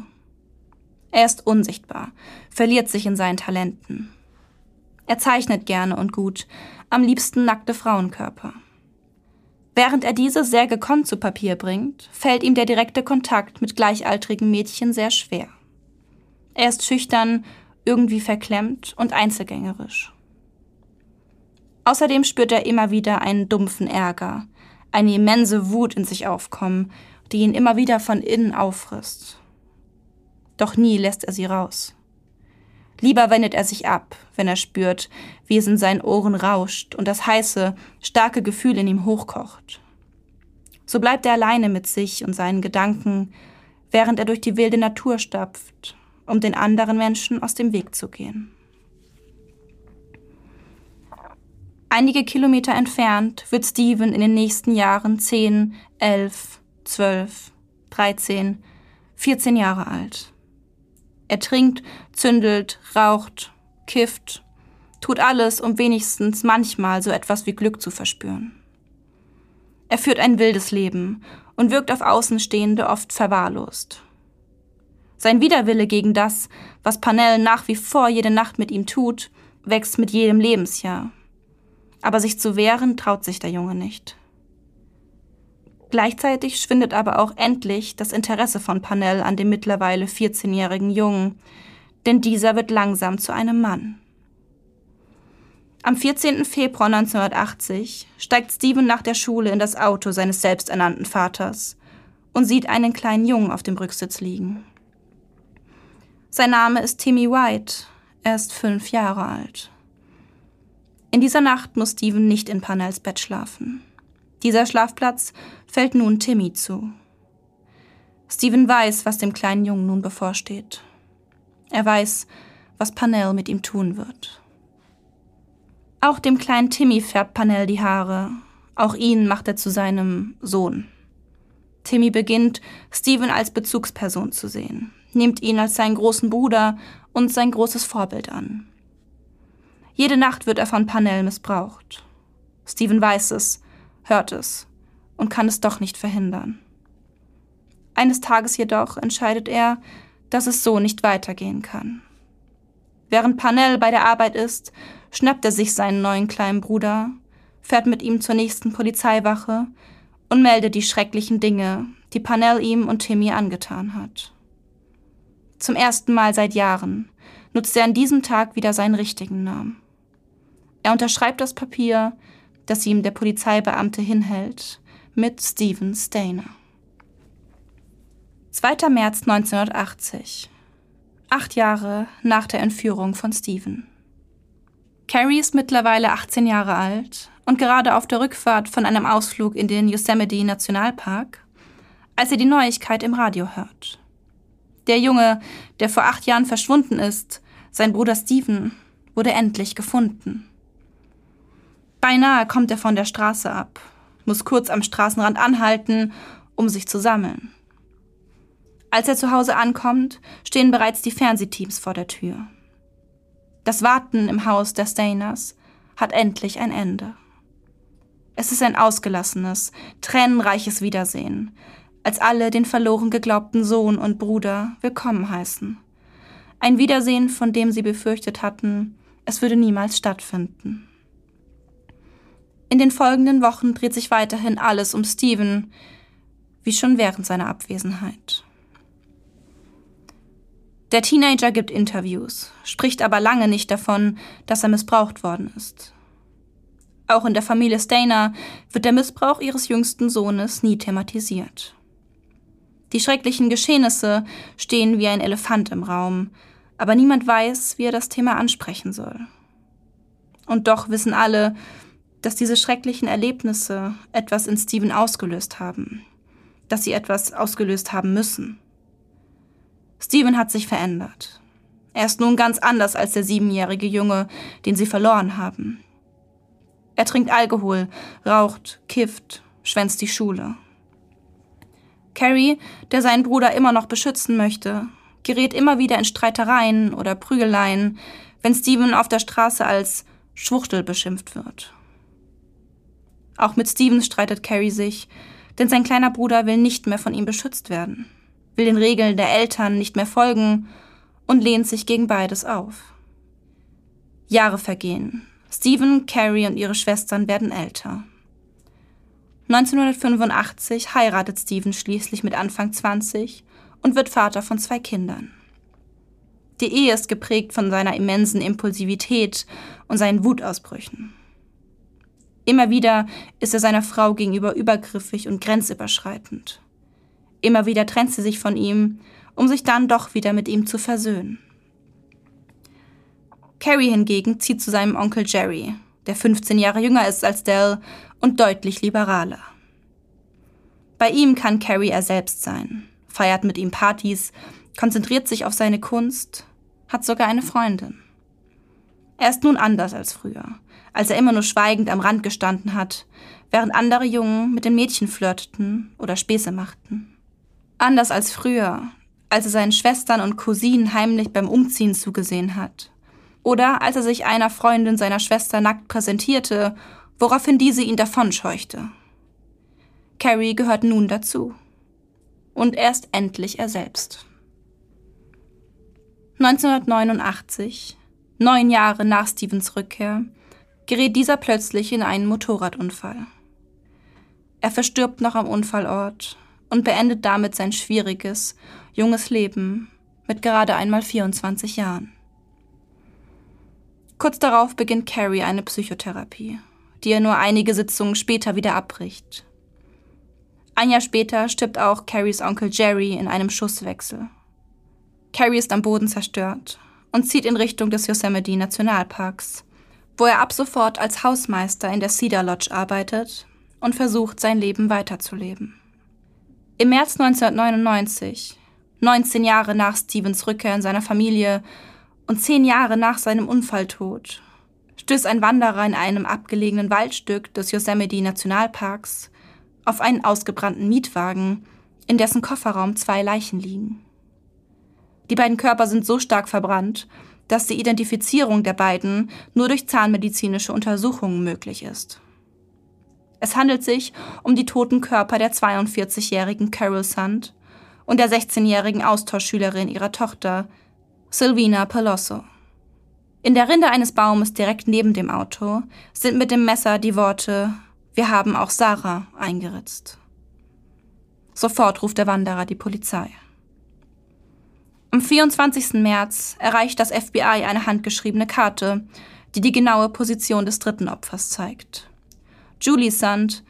Er ist unsichtbar, verliert sich in seinen Talenten. Er zeichnet gerne und gut, am liebsten nackte Frauenkörper. Während er diese sehr gekonnt zu Papier bringt, fällt ihm der direkte Kontakt mit gleichaltrigen Mädchen sehr schwer. Er ist schüchtern, irgendwie verklemmt und einzelgängerisch. Außerdem spürt er immer wieder einen dumpfen Ärger, eine immense Wut in sich aufkommen, die ihn immer wieder von innen auffrisst. Doch nie lässt er sie raus. Lieber wendet er sich ab, wenn er spürt, wie es in seinen Ohren rauscht und das heiße, starke Gefühl in ihm hochkocht. So bleibt er alleine mit sich und seinen Gedanken, während er durch die wilde Natur stapft, um den anderen Menschen aus dem Weg zu gehen. Einige Kilometer entfernt wird Steven in den nächsten Jahren zehn, elf, zwölf, dreizehn, vierzehn Jahre alt. Er trinkt, zündelt, raucht, kifft, tut alles, um wenigstens manchmal so etwas wie Glück zu verspüren. Er führt ein wildes Leben und wirkt auf Außenstehende oft verwahrlost. Sein Widerwille gegen das, was Panel nach wie vor jede Nacht mit ihm tut, wächst mit jedem Lebensjahr. Aber sich zu wehren traut sich der Junge nicht. Gleichzeitig schwindet aber auch endlich das Interesse von Panel an dem mittlerweile 14-jährigen Jungen, denn dieser wird langsam zu einem Mann. Am 14. Februar 1980 steigt Steven nach der Schule in das Auto seines selbsternannten Vaters und sieht einen kleinen Jungen auf dem Rücksitz liegen. Sein Name ist Timmy White, er ist fünf Jahre alt. In dieser Nacht muss Steven nicht in Panels Bett schlafen. Dieser Schlafplatz fällt nun Timmy zu. Steven weiß, was dem kleinen Jungen nun bevorsteht. Er weiß, was Panel mit ihm tun wird. Auch dem kleinen Timmy färbt Panel die Haare. Auch ihn macht er zu seinem Sohn. Timmy beginnt, Steven als Bezugsperson zu sehen, nimmt ihn als seinen großen Bruder und sein großes Vorbild an. Jede Nacht wird er von Panel missbraucht. Steven weiß es, hört es und kann es doch nicht verhindern. Eines Tages jedoch entscheidet er, dass es so nicht weitergehen kann. Während Panel bei der Arbeit ist, schnappt er sich seinen neuen kleinen Bruder, fährt mit ihm zur nächsten Polizeiwache und meldet die schrecklichen Dinge, die Panel ihm und Timmy angetan hat. Zum ersten Mal seit Jahren nutzt er an diesem Tag wieder seinen richtigen Namen. Er unterschreibt das Papier, das ihm der Polizeibeamte hinhält, mit Stephen Stainer. 2. März 1980. Acht Jahre nach der Entführung von Stephen. Carrie ist mittlerweile 18 Jahre alt und gerade auf der Rückfahrt von einem Ausflug in den Yosemite Nationalpark, als er die Neuigkeit im Radio hört. Der Junge, der vor acht Jahren verschwunden ist, sein Bruder Stephen, wurde endlich gefunden. Beinahe kommt er von der Straße ab, muss kurz am Straßenrand anhalten, um sich zu sammeln. Als er zu Hause ankommt, stehen bereits die Fernsehteams vor der Tür. Das Warten im Haus der Stainers hat endlich ein Ende. Es ist ein ausgelassenes, tränenreiches Wiedersehen, als alle den verloren geglaubten Sohn und Bruder willkommen heißen. Ein Wiedersehen, von dem sie befürchtet hatten, es würde niemals stattfinden. In den folgenden Wochen dreht sich weiterhin alles um Steven, wie schon während seiner Abwesenheit. Der Teenager gibt Interviews, spricht aber lange nicht davon, dass er missbraucht worden ist. Auch in der Familie Stainer wird der Missbrauch ihres jüngsten Sohnes nie thematisiert. Die schrecklichen Geschehnisse stehen wie ein Elefant im Raum, aber niemand weiß, wie er das Thema ansprechen soll. Und doch wissen alle, dass diese schrecklichen Erlebnisse etwas in Steven ausgelöst haben, dass sie etwas ausgelöst haben müssen. Steven hat sich verändert. Er ist nun ganz anders als der siebenjährige Junge, den sie verloren haben. Er trinkt Alkohol, raucht, kifft, schwänzt die Schule. Carrie, der seinen Bruder immer noch beschützen möchte, gerät immer wieder in Streitereien oder Prügeleien, wenn Steven auf der Straße als Schwuchtel beschimpft wird. Auch mit Steven streitet Carrie sich, denn sein kleiner Bruder will nicht mehr von ihm beschützt werden, will den Regeln der Eltern nicht mehr folgen und lehnt sich gegen beides auf. Jahre vergehen. Stephen, Carrie und ihre Schwestern werden älter. 1985 heiratet Stephen schließlich mit Anfang 20 und wird Vater von zwei Kindern. Die Ehe ist geprägt von seiner immensen Impulsivität und seinen Wutausbrüchen. Immer wieder ist er seiner Frau gegenüber übergriffig und grenzüberschreitend. Immer wieder trennt sie sich von ihm, um sich dann doch wieder mit ihm zu versöhnen. Carrie hingegen zieht zu seinem Onkel Jerry, der 15 Jahre jünger ist als Dell und deutlich liberaler. Bei ihm kann Carrie er selbst sein, feiert mit ihm Partys, konzentriert sich auf seine Kunst, hat sogar eine Freundin. Er ist nun anders als früher, als er immer nur schweigend am Rand gestanden hat, während andere Jungen mit den Mädchen flirteten oder Späße machten. Anders als früher, als er seinen Schwestern und Cousinen heimlich beim Umziehen zugesehen hat. Oder als er sich einer Freundin seiner Schwester nackt präsentierte woraufhin diese ihn davonscheuchte. Carrie gehört nun dazu. Und er ist endlich er selbst. 1989, neun Jahre nach Stevens Rückkehr, gerät dieser plötzlich in einen Motorradunfall. Er verstirbt noch am Unfallort und beendet damit sein schwieriges, junges Leben mit gerade einmal 24 Jahren. Kurz darauf beginnt Carrie eine Psychotherapie die er nur einige Sitzungen später wieder abbricht. Ein Jahr später stirbt auch Carries Onkel Jerry in einem Schusswechsel. Carrie ist am Boden zerstört und zieht in Richtung des Yosemite Nationalparks, wo er ab sofort als Hausmeister in der Cedar Lodge arbeitet und versucht, sein Leben weiterzuleben. Im März 1999, 19 Jahre nach Stevens Rückkehr in seiner Familie und 10 Jahre nach seinem Unfalltod, stößt ein Wanderer in einem abgelegenen Waldstück des Yosemite Nationalparks auf einen ausgebrannten Mietwagen, in dessen Kofferraum zwei Leichen liegen. Die beiden Körper sind so stark verbrannt, dass die Identifizierung der beiden nur durch zahnmedizinische Untersuchungen möglich ist. Es handelt sich um die toten Körper der 42-jährigen Carol Sand und der 16-jährigen Austauschschülerin ihrer Tochter, Silvina Pelosso. In der Rinde eines Baumes direkt neben dem Auto sind mit dem Messer die Worte Wir haben auch Sarah eingeritzt. Sofort ruft der Wanderer die Polizei. Am 24. März erreicht das FBI eine handgeschriebene Karte, die die genaue Position des dritten Opfers zeigt. Julie Sand,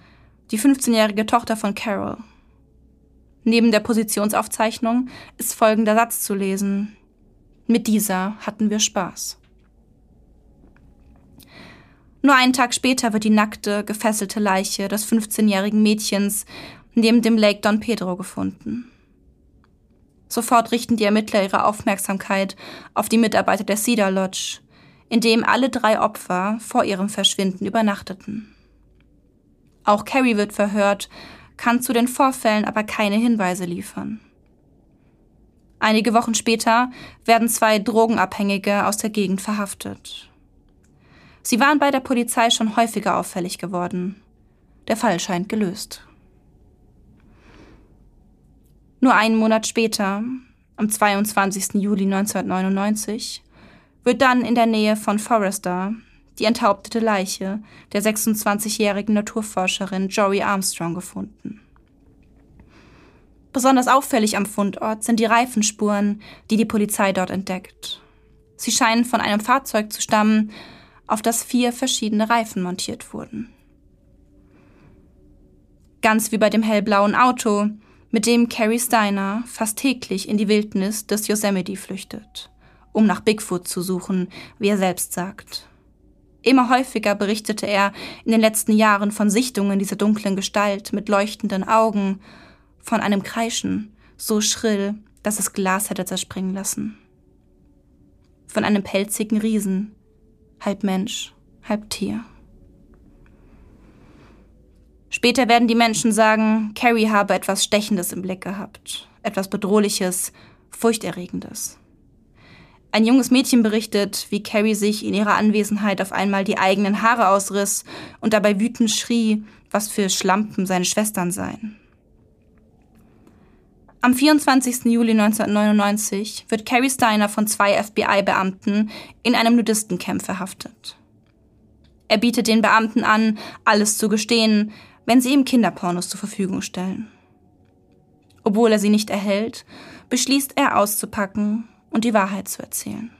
die 15-jährige Tochter von Carol. Neben der Positionsaufzeichnung ist folgender Satz zu lesen. Mit dieser hatten wir Spaß. Nur einen Tag später wird die nackte, gefesselte Leiche des 15-jährigen Mädchens neben dem Lake Don Pedro gefunden. Sofort richten die Ermittler ihre Aufmerksamkeit auf die Mitarbeiter der Cedar Lodge, in dem alle drei Opfer vor ihrem Verschwinden übernachteten. Auch Carrie wird verhört, kann zu den Vorfällen aber keine Hinweise liefern. Einige Wochen später werden zwei Drogenabhängige aus der Gegend verhaftet. Sie waren bei der Polizei schon häufiger auffällig geworden. Der Fall scheint gelöst. Nur einen Monat später, am 22. Juli 1999, wird dann in der Nähe von Forrester die enthauptete Leiche der 26-jährigen Naturforscherin Jory Armstrong gefunden. Besonders auffällig am Fundort sind die Reifenspuren, die die Polizei dort entdeckt. Sie scheinen von einem Fahrzeug zu stammen, auf das vier verschiedene Reifen montiert wurden. Ganz wie bei dem hellblauen Auto mit dem Carrie Steiner fast täglich in die Wildnis des Yosemite flüchtet, um nach Bigfoot zu suchen, wie er selbst sagt. Immer häufiger berichtete er in den letzten Jahren von Sichtungen dieser dunklen Gestalt mit leuchtenden Augen, von einem Kreischen, so schrill, dass es Glas hätte zerspringen lassen. Von einem pelzigen Riesen, halb Mensch, halb Tier. Später werden die Menschen sagen, Carrie habe etwas Stechendes im Blick gehabt, etwas Bedrohliches, Furchterregendes. Ein junges Mädchen berichtet, wie Carrie sich in ihrer Anwesenheit auf einmal die eigenen Haare ausriss und dabei wütend schrie, was für Schlampen seine Schwestern seien. Am 24. Juli 1999 wird Carrie Steiner von zwei FBI-Beamten in einem Nudistencamp verhaftet. Er bietet den Beamten an, alles zu gestehen, wenn sie ihm Kinderpornos zur Verfügung stellen. Obwohl er sie nicht erhält, beschließt er auszupacken und die Wahrheit zu erzählen.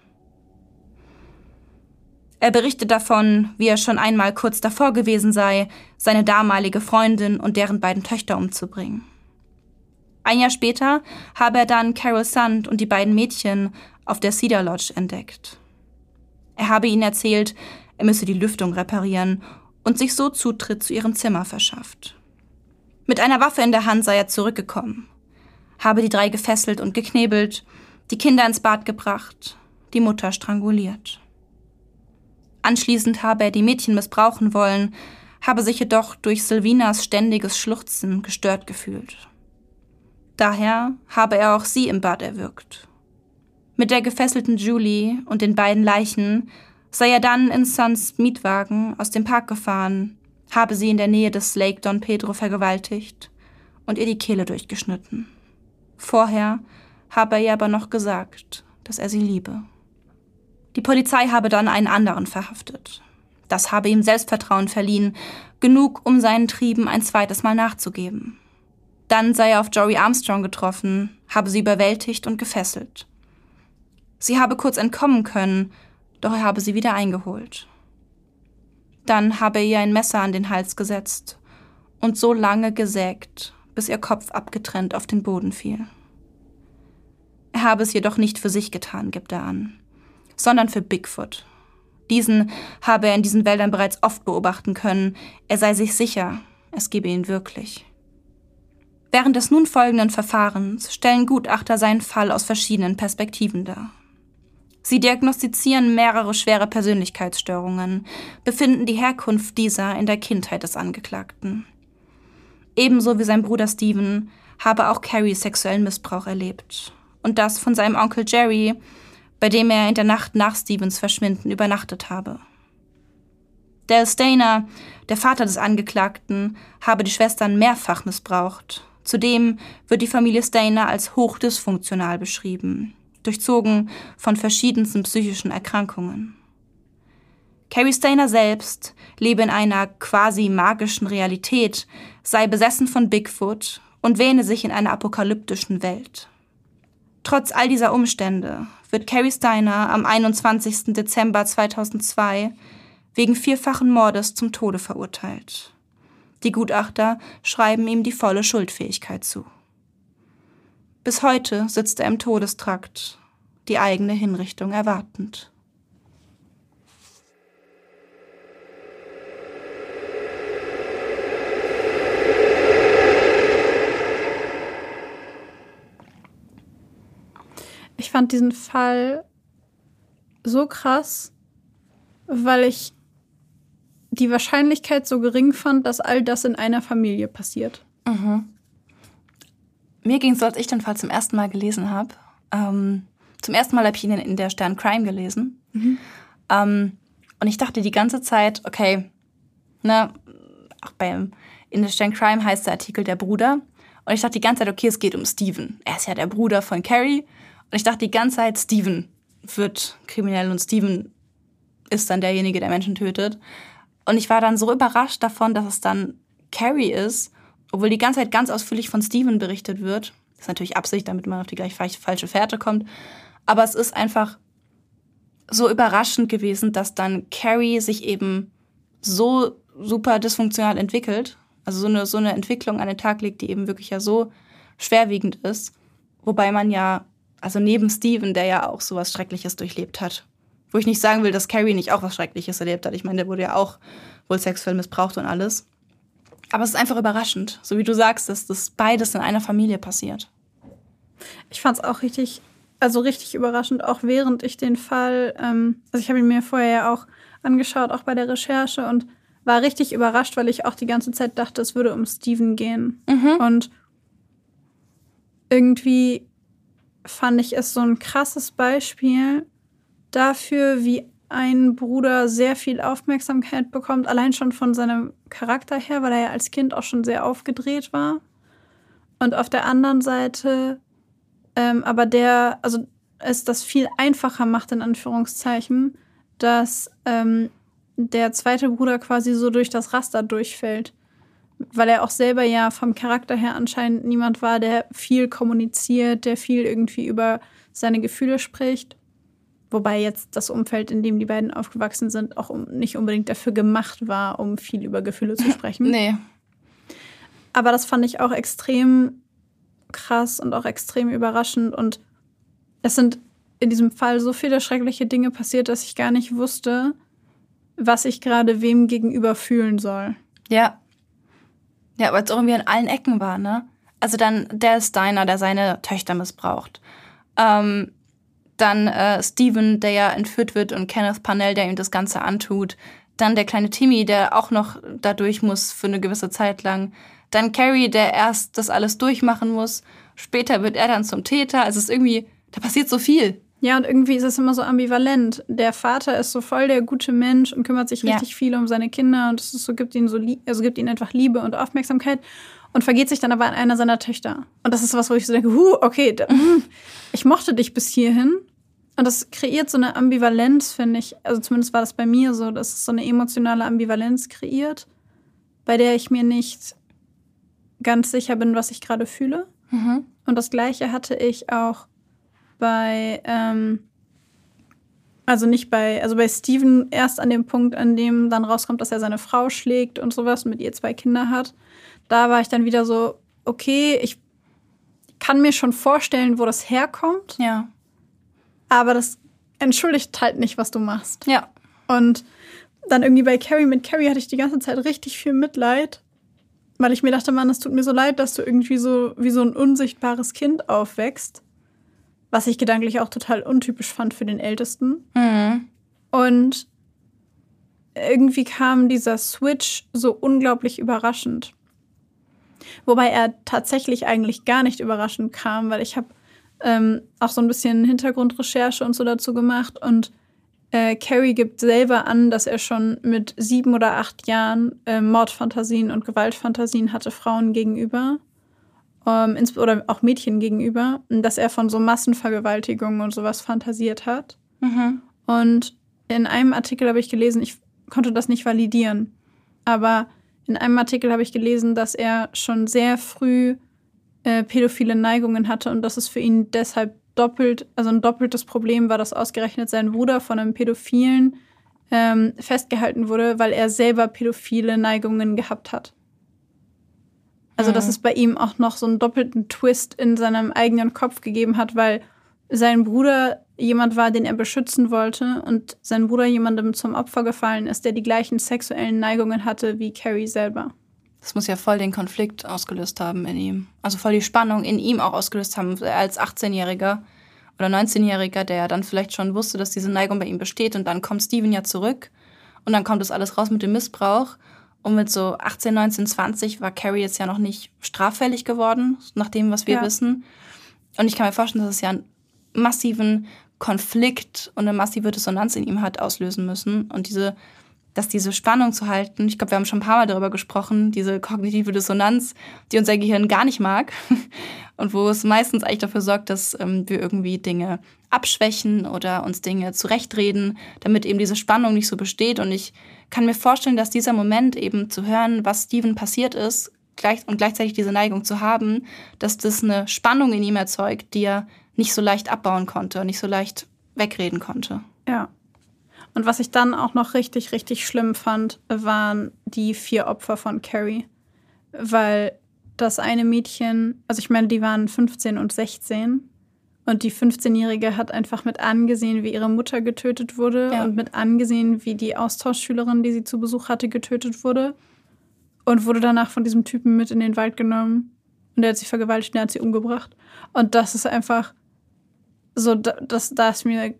Er berichtet davon, wie er schon einmal kurz davor gewesen sei, seine damalige Freundin und deren beiden Töchter umzubringen. Ein Jahr später habe er dann Carol Sand und die beiden Mädchen auf der Cedar Lodge entdeckt. Er habe ihnen erzählt, er müsse die Lüftung reparieren und sich so Zutritt zu ihrem Zimmer verschafft. Mit einer Waffe in der Hand sei er zurückgekommen, habe die drei gefesselt und geknebelt, die Kinder ins Bad gebracht, die Mutter stranguliert. Anschließend habe er die Mädchen missbrauchen wollen, habe sich jedoch durch Silvinas ständiges Schluchzen gestört gefühlt. Daher habe er auch sie im Bad erwürgt. Mit der gefesselten Julie und den beiden Leichen sei er dann in Suns Mietwagen aus dem Park gefahren, habe sie in der Nähe des Lake Don Pedro vergewaltigt und ihr die Kehle durchgeschnitten. Vorher habe er ihr aber noch gesagt, dass er sie liebe. Die Polizei habe dann einen anderen verhaftet. Das habe ihm Selbstvertrauen verliehen, genug, um seinen Trieben ein zweites Mal nachzugeben. Dann sei er auf Jory Armstrong getroffen, habe sie überwältigt und gefesselt. Sie habe kurz entkommen können, doch er habe sie wieder eingeholt. Dann habe er ihr ein Messer an den Hals gesetzt und so lange gesägt, bis ihr Kopf abgetrennt auf den Boden fiel. Er habe es jedoch nicht für sich getan, gibt er an, sondern für Bigfoot. Diesen habe er in diesen Wäldern bereits oft beobachten können. Er sei sich sicher, es gebe ihn wirklich. Während des nun folgenden Verfahrens stellen Gutachter seinen Fall aus verschiedenen Perspektiven dar. Sie diagnostizieren mehrere schwere Persönlichkeitsstörungen, befinden die Herkunft dieser in der Kindheit des Angeklagten. Ebenso wie sein Bruder Steven habe auch Carrie sexuellen Missbrauch erlebt. Und das von seinem Onkel Jerry, bei dem er in der Nacht nach Stevens Verschwinden übernachtet habe. Dale Stainer, der Vater des Angeklagten, habe die Schwestern mehrfach missbraucht. Zudem wird die Familie Stainer als hochdysfunktional beschrieben, durchzogen von verschiedensten psychischen Erkrankungen. Carrie Stainer selbst lebe in einer quasi magischen Realität, sei besessen von Bigfoot und wähne sich in einer apokalyptischen Welt. Trotz all dieser Umstände wird Carrie Steiner am 21. Dezember 2002 wegen vierfachen Mordes zum Tode verurteilt. Die Gutachter schreiben ihm die volle Schuldfähigkeit zu. Bis heute sitzt er im Todestrakt, die eigene Hinrichtung erwartend. Ich fand diesen Fall so krass, weil ich die Wahrscheinlichkeit so gering fand, dass all das in einer Familie passiert. Mhm. Mir ging es so, als ich den Fall zum ersten Mal gelesen habe. Ähm, zum ersten Mal habe ich ihn in der Stern Crime gelesen. Mhm. Ähm, und ich dachte die ganze Zeit, okay, ne, auch beim in der Stern Crime heißt der Artikel der Bruder. Und ich dachte die ganze Zeit, okay, es geht um Steven. Er ist ja der Bruder von Carrie. Und ich dachte die ganze Zeit, Steven wird kriminell und Steven ist dann derjenige, der Menschen tötet. Und ich war dann so überrascht davon, dass es dann Carrie ist, obwohl die ganze Zeit ganz ausführlich von Steven berichtet wird. Das ist natürlich Absicht, damit man auf die gleich falsche Fährte kommt. Aber es ist einfach so überraschend gewesen, dass dann Carrie sich eben so super dysfunktional entwickelt. Also so eine, so eine Entwicklung an den Tag legt, die eben wirklich ja so schwerwiegend ist. Wobei man ja, also neben Steven, der ja auch sowas Schreckliches durchlebt hat, wo ich nicht sagen will, dass Carrie nicht auch was Schreckliches erlebt hat. Ich meine, der wurde ja auch wohl sexuell missbraucht und alles. Aber es ist einfach überraschend, so wie du sagst, dass das beides in einer Familie passiert. Ich fand es auch richtig, also richtig überraschend, auch während ich den Fall, ähm, also ich habe ihn mir vorher ja auch angeschaut, auch bei der Recherche und war richtig überrascht, weil ich auch die ganze Zeit dachte, es würde um Steven gehen. Mhm. Und irgendwie fand ich es so ein krasses Beispiel, dafür, wie ein Bruder sehr viel Aufmerksamkeit bekommt, allein schon von seinem Charakter her, weil er ja als Kind auch schon sehr aufgedreht war. Und auf der anderen Seite, ähm, aber der, also es das viel einfacher macht, in Anführungszeichen, dass ähm, der zweite Bruder quasi so durch das Raster durchfällt. Weil er auch selber ja vom Charakter her anscheinend niemand war, der viel kommuniziert, der viel irgendwie über seine Gefühle spricht. Wobei jetzt das Umfeld, in dem die beiden aufgewachsen sind, auch nicht unbedingt dafür gemacht war, um viel über Gefühle zu sprechen. <laughs> nee. Aber das fand ich auch extrem krass und auch extrem überraschend. Und es sind in diesem Fall so viele schreckliche Dinge passiert, dass ich gar nicht wusste, was ich gerade wem gegenüber fühlen soll. Ja. Ja, weil es irgendwie an allen Ecken war, ne? Also dann der Steiner, der seine Töchter missbraucht. Ähm, dann äh, Steven, der ja entführt wird und Kenneth Parnell, der ihm das Ganze antut. Dann der kleine Timmy, der auch noch dadurch muss für eine gewisse Zeit lang. Dann Carrie, der erst das alles durchmachen muss. Später wird er dann zum Täter. Also es ist irgendwie, da passiert so viel. Ja, und irgendwie ist es immer so ambivalent. Der Vater ist so voll der gute Mensch und kümmert sich richtig ja. viel um seine Kinder und es so, gibt ihnen so, also gibt ihnen einfach Liebe und Aufmerksamkeit und vergeht sich dann aber an einer seiner Töchter. Und das ist was, wo ich so denke, huh, okay, da, hm, ich mochte dich bis hierhin. Und das kreiert so eine Ambivalenz, finde ich. Also zumindest war das bei mir so, dass es so eine emotionale Ambivalenz kreiert, bei der ich mir nicht ganz sicher bin, was ich gerade fühle. Mhm. Und das gleiche hatte ich auch bei, ähm, also nicht bei, also bei Steven erst an dem Punkt, an dem dann rauskommt, dass er seine Frau schlägt und sowas und mit ihr zwei Kinder hat da war ich dann wieder so, okay, ich kann mir schon vorstellen, wo das herkommt. Ja. Aber das entschuldigt halt nicht, was du machst. Ja. Und dann irgendwie bei Carrie, mit Carrie hatte ich die ganze Zeit richtig viel Mitleid, weil ich mir dachte, Mann, es tut mir so leid, dass du irgendwie so wie so ein unsichtbares Kind aufwächst. was ich gedanklich auch total untypisch fand für den Ältesten. Mhm. Und irgendwie kam dieser Switch so unglaublich überraschend. Wobei er tatsächlich eigentlich gar nicht überraschend kam, weil ich habe ähm, auch so ein bisschen Hintergrundrecherche und so dazu gemacht und äh, Carrie gibt selber an, dass er schon mit sieben oder acht Jahren äh, Mordfantasien und Gewaltfantasien hatte Frauen gegenüber ähm, oder auch Mädchen gegenüber, dass er von so Massenvergewaltigungen und sowas fantasiert hat. Mhm. Und in einem Artikel habe ich gelesen, ich konnte das nicht validieren, aber in einem Artikel habe ich gelesen, dass er schon sehr früh äh, pädophile Neigungen hatte und dass es für ihn deshalb doppelt, also ein doppeltes Problem war, dass ausgerechnet sein Bruder von einem Pädophilen ähm, festgehalten wurde, weil er selber pädophile Neigungen gehabt hat. Also, dass Mhm. es bei ihm auch noch so einen doppelten Twist in seinem eigenen Kopf gegeben hat, weil sein Bruder jemand war, den er beschützen wollte und sein Bruder jemandem zum Opfer gefallen ist, der die gleichen sexuellen Neigungen hatte wie Carrie selber. Das muss ja voll den Konflikt ausgelöst haben in ihm. Also voll die Spannung in ihm auch ausgelöst haben. Als 18-Jähriger oder 19-Jähriger, der dann vielleicht schon wusste, dass diese Neigung bei ihm besteht. Und dann kommt Steven ja zurück. Und dann kommt das alles raus mit dem Missbrauch. Und mit so 18, 19, 20 war Carrie jetzt ja noch nicht straffällig geworden, nach dem, was wir Ja. wissen. Und ich kann mir vorstellen, dass es ja einen massiven Konflikt und eine massive Dissonanz in ihm hat auslösen müssen. Und diese, dass diese Spannung zu halten, ich glaube, wir haben schon ein paar Mal darüber gesprochen, diese kognitive Dissonanz, die unser Gehirn gar nicht mag <laughs> und wo es meistens eigentlich dafür sorgt, dass ähm, wir irgendwie Dinge abschwächen oder uns Dinge zurechtreden, damit eben diese Spannung nicht so besteht. Und ich kann mir vorstellen, dass dieser Moment eben zu hören, was Steven passiert ist, gleich, und gleichzeitig diese Neigung zu haben, dass das eine Spannung in ihm erzeugt, die er nicht so leicht abbauen konnte, nicht so leicht wegreden konnte. Ja. Und was ich dann auch noch richtig, richtig schlimm fand, waren die vier Opfer von Carrie. Weil das eine Mädchen, also ich meine, die waren 15 und 16. Und die 15-Jährige hat einfach mit angesehen, wie ihre Mutter getötet wurde Ja. und mit angesehen, wie die Austauschschülerin, die sie zu Besuch hatte, getötet wurde. Und wurde danach von diesem Typen mit in den Wald genommen. Und der hat sie vergewaltigt und der hat sie umgebracht. Und das ist einfach so, da- das, da ist mir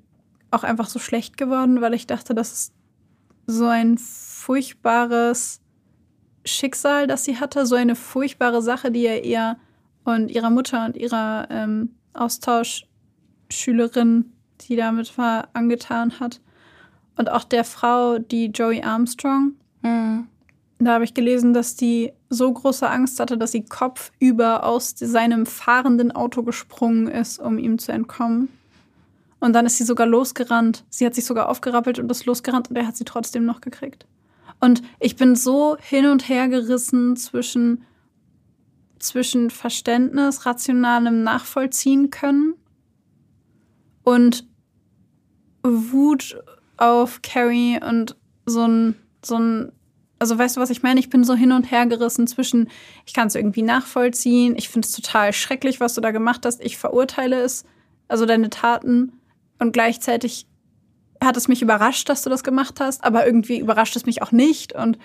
auch einfach so schlecht geworden, weil ich dachte, das ist so ein furchtbares Schicksal, das sie hatte, so eine furchtbare Sache, die er ihr und ihrer Mutter und ihrer ähm, Austauschschülerin, die damit war, angetan hat. Und auch der Frau, die Joey Armstrong, Mhm. Da habe ich gelesen, dass die so große Angst hatte, dass sie kopfüber aus seinem fahrenden Auto gesprungen ist, um ihm zu entkommen. Und dann ist sie sogar losgerannt. Sie hat sich sogar aufgerappelt und ist losgerannt und er hat sie trotzdem noch gekriegt. Und ich bin so hin und her gerissen zwischen, zwischen Verständnis, rationalem Nachvollziehen können und Wut auf Carrie und so ein, so ein, also weißt du, was ich meine? Ich bin so hin und her gerissen zwischen, ich kann es irgendwie nachvollziehen, ich finde es total schrecklich, was du da gemacht hast, ich verurteile es, also deine Taten und gleichzeitig hat es mich überrascht, dass du das gemacht hast, aber irgendwie überrascht es mich auch nicht und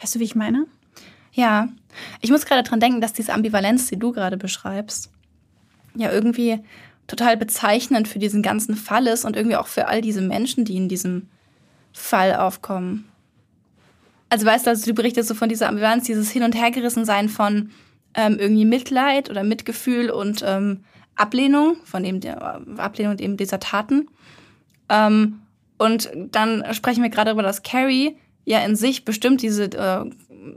weißt du, wie ich meine? Ja, ich muss gerade dran denken, dass diese Ambivalenz, die du gerade beschreibst, ja irgendwie total bezeichnend für diesen ganzen Fall ist und irgendwie auch für all diese Menschen, die in diesem Fall aufkommen. Also weißt du, also du berichtest so von dieser Ambivalenz, dieses Hin- und Hergerissensein von ähm, irgendwie Mitleid oder Mitgefühl und ähm, Ablehnung von eben der Ablehnung eben dieser Taten. Ähm, und dann sprechen wir gerade darüber, dass Carrie ja in sich bestimmt diese äh,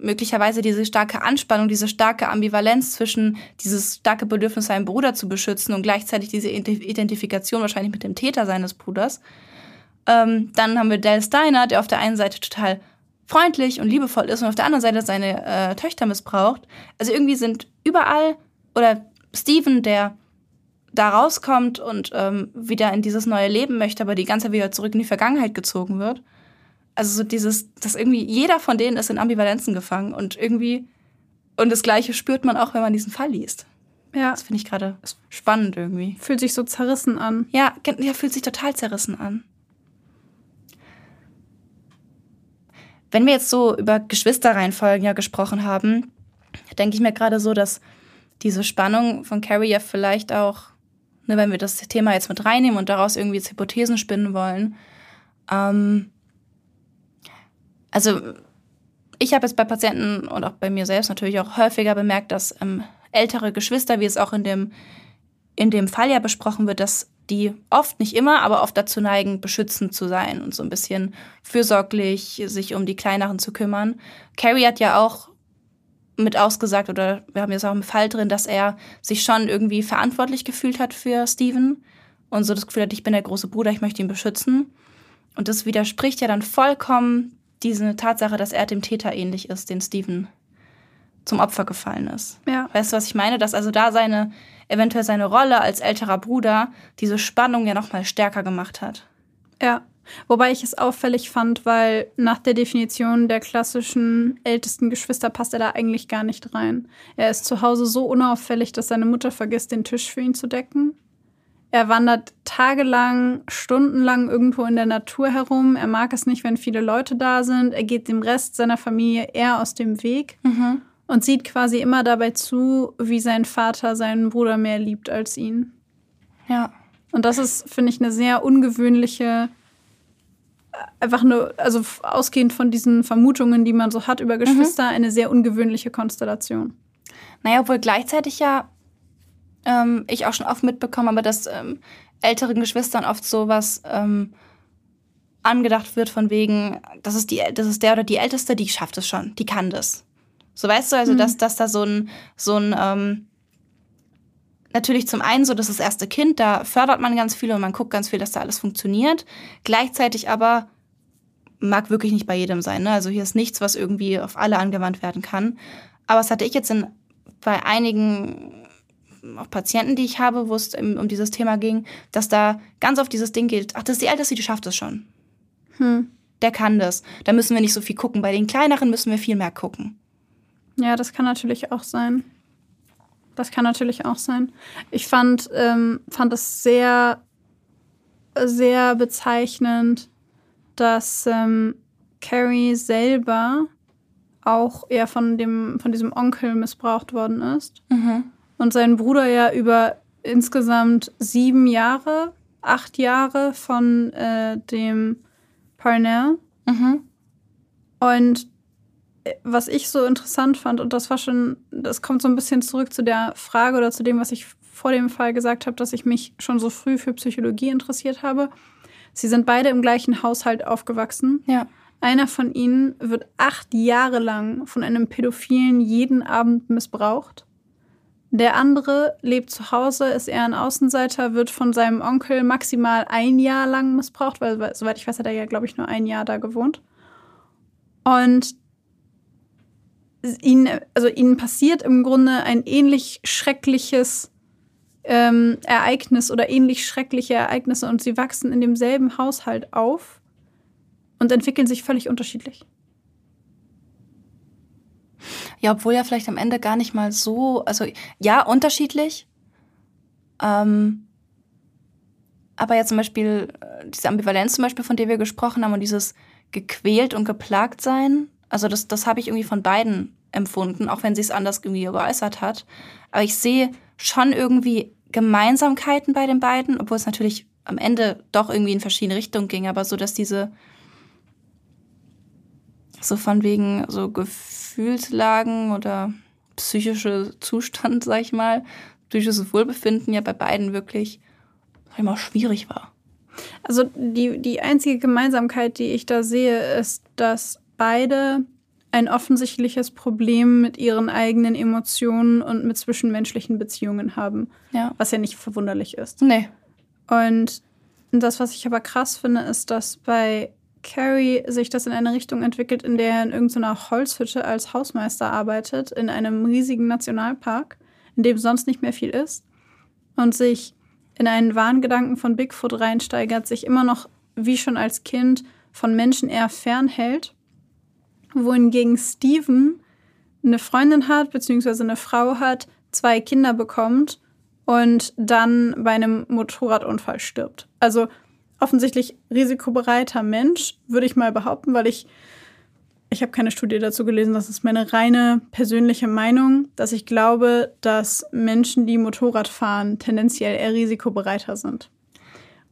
möglicherweise diese starke Anspannung, diese starke Ambivalenz zwischen dieses starke Bedürfnis, seinen Bruder zu beschützen und gleichzeitig diese Ident- Identifikation wahrscheinlich mit dem Täter seines Bruders. Ähm, dann haben wir Dale Steiner, der auf der einen Seite total freundlich und liebevoll ist und auf der anderen Seite seine äh, Töchter missbraucht. Also irgendwie sind überall oder Steven, der da rauskommt und ähm, wieder in dieses neue Leben möchte, aber die ganze Zeit wieder zurück in die Vergangenheit gezogen wird. Also so dieses, dass irgendwie jeder von denen ist in Ambivalenzen gefangen und irgendwie und das Gleiche spürt man auch, wenn man diesen Fall liest. Ja, Das finde ich gerade spannend irgendwie. fühlt sich so zerrissen an. Ja, ja, fühlt sich total zerrissen an. Wenn wir jetzt so über Geschwisterreihenfolgen ja gesprochen haben, denke ich mir gerade so, dass diese Spannung von Carrie ja vielleicht auch ne, wenn wir das Thema jetzt mit reinnehmen und daraus irgendwie jetzt Hypothesen spinnen wollen. Ähm, also ich habe jetzt bei Patienten und auch bei mir selbst natürlich auch häufiger bemerkt, dass ähm, ältere Geschwister, wie es auch in dem, in dem Fall ja besprochen wird, dass die oft, nicht immer, aber oft dazu neigen, beschützend zu sein und so ein bisschen fürsorglich sich um die Kleineren zu kümmern. Carrie hat ja auch mit ausgesagt, oder wir haben jetzt auch im Fall drin, dass er sich schon irgendwie verantwortlich gefühlt hat für Steven und so das Gefühl hat, ich bin der große Bruder, ich möchte ihn beschützen. Und das widerspricht ja dann vollkommen diese Tatsache, dass er dem Täter ähnlich ist, den Steven zum Opfer gefallen ist. Ja. Weißt du, was ich meine? Dass also da seine, eventuell seine Rolle als älterer Bruder diese Spannung ja nochmal stärker gemacht hat. Ja. Wobei ich es auffällig fand, weil nach der Definition der klassischen ältesten Geschwister passt er da eigentlich gar nicht rein. Er ist zu Hause so unauffällig, dass seine Mutter vergisst, den Tisch für ihn zu decken. Er wandert tagelang, stundenlang irgendwo in der Natur herum. Er mag es nicht, wenn viele Leute da sind. Er geht dem Rest seiner Familie eher aus dem Weg Mhm. Und sieht quasi immer dabei zu, wie sein Vater seinen Bruder mehr liebt als ihn. Ja. Und das ist, finde ich, eine sehr ungewöhnliche, äh, einfach nur, also ausgehend von diesen Vermutungen, die man so hat über Geschwister, eine sehr ungewöhnliche Konstellation. Naja, obwohl gleichzeitig ja ähm, ich auch schon oft mitbekommen habe, dass ähm, älteren Geschwistern oft sowas ähm, angedacht wird von wegen, das ist, die, das ist der oder die Älteste, die schafft es schon, die kann das. So weißt du, also dass, dass da so ein, so ein ähm, natürlich zum einen so, das ist das erste Kind, da fördert man ganz viel und man guckt ganz viel, dass da alles funktioniert. Gleichzeitig aber mag wirklich nicht bei jedem sein. Ne? Also hier ist nichts, was irgendwie auf alle angewandt werden kann. Aber das hatte ich jetzt in, bei einigen auch Patienten, die ich habe, wo es um, um dieses Thema ging, dass da ganz oft dieses Ding geht, ach, das ist die Älteste, die schafft es schon. Hm. Der kann das. Da müssen wir nicht so viel gucken. Bei den kleineren müssen wir viel mehr gucken. Ja, das kann natürlich auch sein. Das kann natürlich auch sein. Ich fand, ähm, fand es sehr, sehr bezeichnend, dass ähm, Carrie selber auch eher von, dem, von diesem Onkel missbraucht worden ist. Und sein Bruder ja über insgesamt sieben Jahre, acht Jahre von äh, dem Parnell. Mhm. Und was ich so interessant fand, und das war schon, das kommt so ein bisschen zurück zu der Frage oder zu dem, was ich vor dem Fall gesagt habe, dass ich mich schon so früh für Psychologie interessiert habe. Sie sind beide im gleichen Haushalt aufgewachsen. Ja. Einer von ihnen wird acht Jahre lang von einem Pädophilen jeden Abend missbraucht. Der andere lebt zu Hause, ist eher ein Außenseiter, wird von seinem Onkel maximal ein Jahr lang missbraucht, weil, weil soweit ich weiß, hat er ja, glaube ich, nur ein Jahr da gewohnt. Und ihnen, also ihnen passiert im Grunde ein ähnlich schreckliches ähm, Ereignis oder ähnlich schreckliche Ereignisse und sie wachsen in demselben Haushalt auf und entwickeln sich völlig unterschiedlich. Ja, obwohl ja vielleicht am Ende gar nicht mal so, also ja, unterschiedlich. Ähm, aber ja zum Beispiel äh, diese Ambivalenz zum Beispiel, von der wir gesprochen haben und dieses gequält und geplagt sein, also das, das habe ich irgendwie von beiden empfunden, auch wenn sie es anders irgendwie geäußert hat. Aber ich sehe schon irgendwie Gemeinsamkeiten bei den beiden, obwohl es natürlich am Ende doch irgendwie in verschiedene Richtungen ging, aber so, dass diese so von wegen so Gefühlslagen oder psychische Zustand, sag ich mal, psychisches Wohlbefinden ja bei beiden wirklich mal, schwierig war. Also die, die einzige Gemeinsamkeit, die ich da sehe, ist, dass beide ein offensichtliches Problem mit ihren eigenen Emotionen und mit zwischenmenschlichen Beziehungen haben, Ja. was ja nicht verwunderlich ist. Nee. Und das, was ich aber krass finde, ist, dass bei Carrie sich das in eine Richtung entwickelt, in der er in irgendeiner Holzhütte als Hausmeister arbeitet, in einem riesigen Nationalpark, in dem sonst nicht mehr viel ist, und sich in einen Wahngedanken von Bigfoot reinsteigert, sich immer noch, wie schon als Kind, von Menschen eher fernhält, wohingegen Steven eine Freundin hat, beziehungsweise eine Frau hat, zwei Kinder bekommt und dann bei einem Motorradunfall stirbt. Also offensichtlich risikobereiter Mensch, würde ich mal behaupten, weil ich ich habe keine Studie dazu gelesen, das ist meine reine persönliche Meinung, dass ich glaube, dass Menschen, die Motorrad fahren, tendenziell eher risikobereiter sind.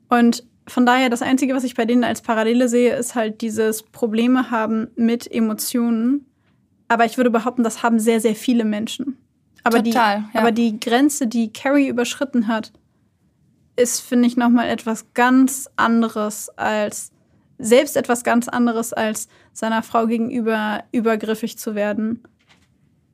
Und von daher, das Einzige, was ich bei denen als Parallele sehe, ist halt dieses Probleme haben mit Emotionen. Aber ich würde behaupten, das haben sehr, sehr viele Menschen. Aber, Total, die, ja. aber die Grenze, die Carrie überschritten hat, ist, finde ich, nochmal etwas ganz anderes als, selbst etwas ganz anderes als seiner Frau gegenüber übergriffig zu werden.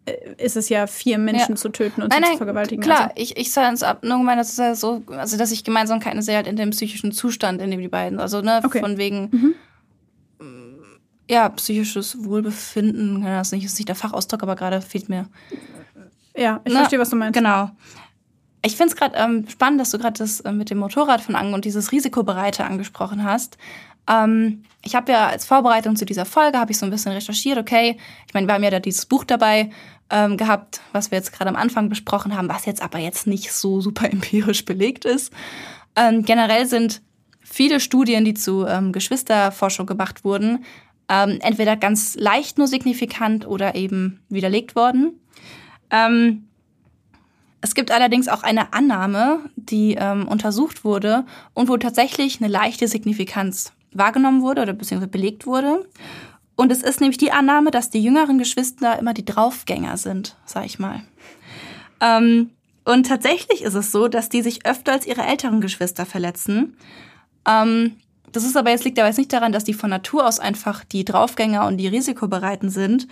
Äh, Ist es ja, vier Menschen Ja. zu töten und Nein, sie zu nein, vergewaltigen. klar, Also, ich, ich sage es ab, nur gemeint, dass es ja so, also dass ich Gemeinsamkeiten sehe halt in dem psychischen Zustand, in dem die beiden, also ne, Okay. von wegen, Mhm. ja, psychisches Wohlbefinden, das ist nicht, ist nicht der Fachausdruck, aber gerade fehlt mir. ja, ich Na, verstehe, was du meinst. Genau. Ich finde es gerade ähm, spannend, dass du gerade das äh, mit dem Motorrad von Ang und dieses Risikobereite angesprochen hast. Ähm, ich habe ja als Vorbereitung zu dieser Folge, habe ich so ein bisschen recherchiert, okay, ich meine, wir haben ja da dieses Buch dabei ähm, gehabt, was wir jetzt gerade am Anfang besprochen haben, was jetzt aber jetzt nicht so super empirisch belegt ist. Ähm, generell sind viele Studien, die zu ähm, Geschwisterforschung gemacht wurden, ähm, entweder ganz leicht nur signifikant oder eben widerlegt worden. Ähm, es gibt allerdings auch eine Annahme, die ähm, untersucht wurde und wo tatsächlich eine leichte Signifikanz wahrgenommen wurde oder beziehungsweise belegt wurde. Und es ist nämlich die Annahme, dass die jüngeren Geschwister immer die Draufgänger sind, sag ich mal. Ähm, und tatsächlich ist es so, dass die sich öfter als ihre älteren Geschwister verletzen. Ähm, das ist aber jetzt liegt aber jetzt nicht daran, dass die von Natur aus einfach die Draufgänger und die Risikobereiten sind,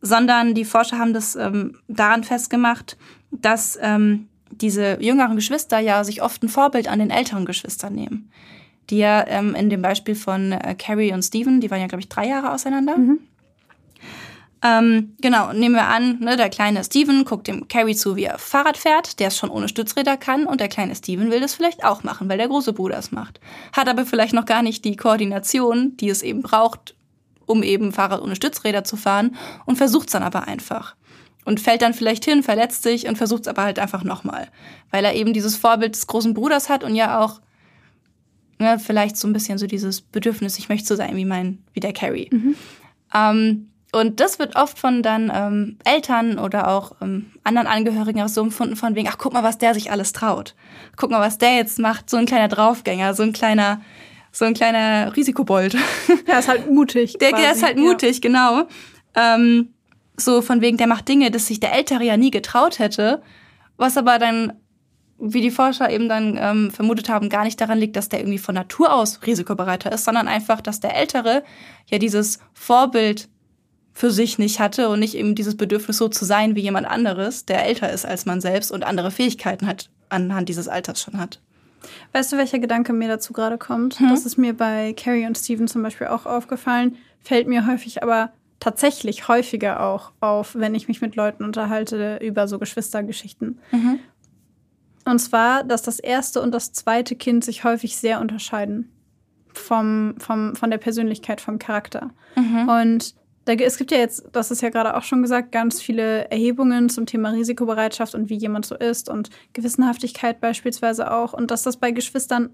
sondern die Forscher haben das ähm, daran festgemacht, dass ähm, diese jüngeren Geschwister ja sich oft ein Vorbild an den älteren Geschwistern nehmen. Die ja ähm, in dem Beispiel von äh, Carrie und Steven, die waren ja, glaube ich, drei Jahre auseinander. Ähm, genau, nehmen wir an, ne, der kleine Steven guckt dem Carrie zu, wie er Fahrrad fährt, der es schon ohne Stützräder kann und der kleine Steven will das vielleicht auch machen, weil der große Bruder es macht. Hat aber vielleicht noch gar nicht die Koordination, die es eben braucht, um eben Fahrrad ohne Stützräder zu fahren und versucht es dann aber einfach. Und fällt dann vielleicht hin, verletzt sich und versucht es aber halt einfach nochmal. Weil er eben dieses Vorbild des großen Bruders hat und ja auch ne, vielleicht so ein bisschen so dieses Bedürfnis, ich möchte so sein wie mein, wie der Carrie. Ähm, und das wird oft von dann ähm, Eltern oder auch ähm, anderen Angehörigen auch so empfunden von wegen, ach guck mal, was der sich alles traut. Guck mal, was der jetzt macht, so ein kleiner Draufgänger, so ein kleiner, so ein kleiner Risikobold. <laughs> Er ist halt mutig. Der, quasi. der ist halt Ja. mutig, genau. Ähm, so von wegen, der macht Dinge, dass sich der Ältere ja nie getraut hätte, was aber dann, wie die Forscher eben dann ähm, vermutet haben, gar nicht daran liegt, dass der irgendwie von Natur aus risikobereiter ist, sondern einfach, dass der Ältere ja dieses Vorbild für sich nicht hatte und nicht eben dieses Bedürfnis so zu sein wie jemand anderes, der älter ist als man selbst und andere Fähigkeiten hat anhand dieses Alters schon hat. Weißt du, welcher Gedanke mir dazu gerade kommt? Hm? Das ist mir bei Carrie und Steven zum Beispiel auch aufgefallen. Fällt mir häufig, aber tatsächlich häufiger auch auf, wenn ich mich mit Leuten unterhalte über so Geschwistergeschichten. Mhm. Und zwar, dass das erste und das zweite Kind sich häufig sehr unterscheiden vom, vom, von der Persönlichkeit, vom Charakter. Mhm. Und da, es gibt ja jetzt, das ist ja gerade auch schon gesagt, ganz viele Erhebungen zum Thema Risikobereitschaft und wie jemand so ist und Gewissenhaftigkeit beispielsweise auch. Und dass das bei Geschwistern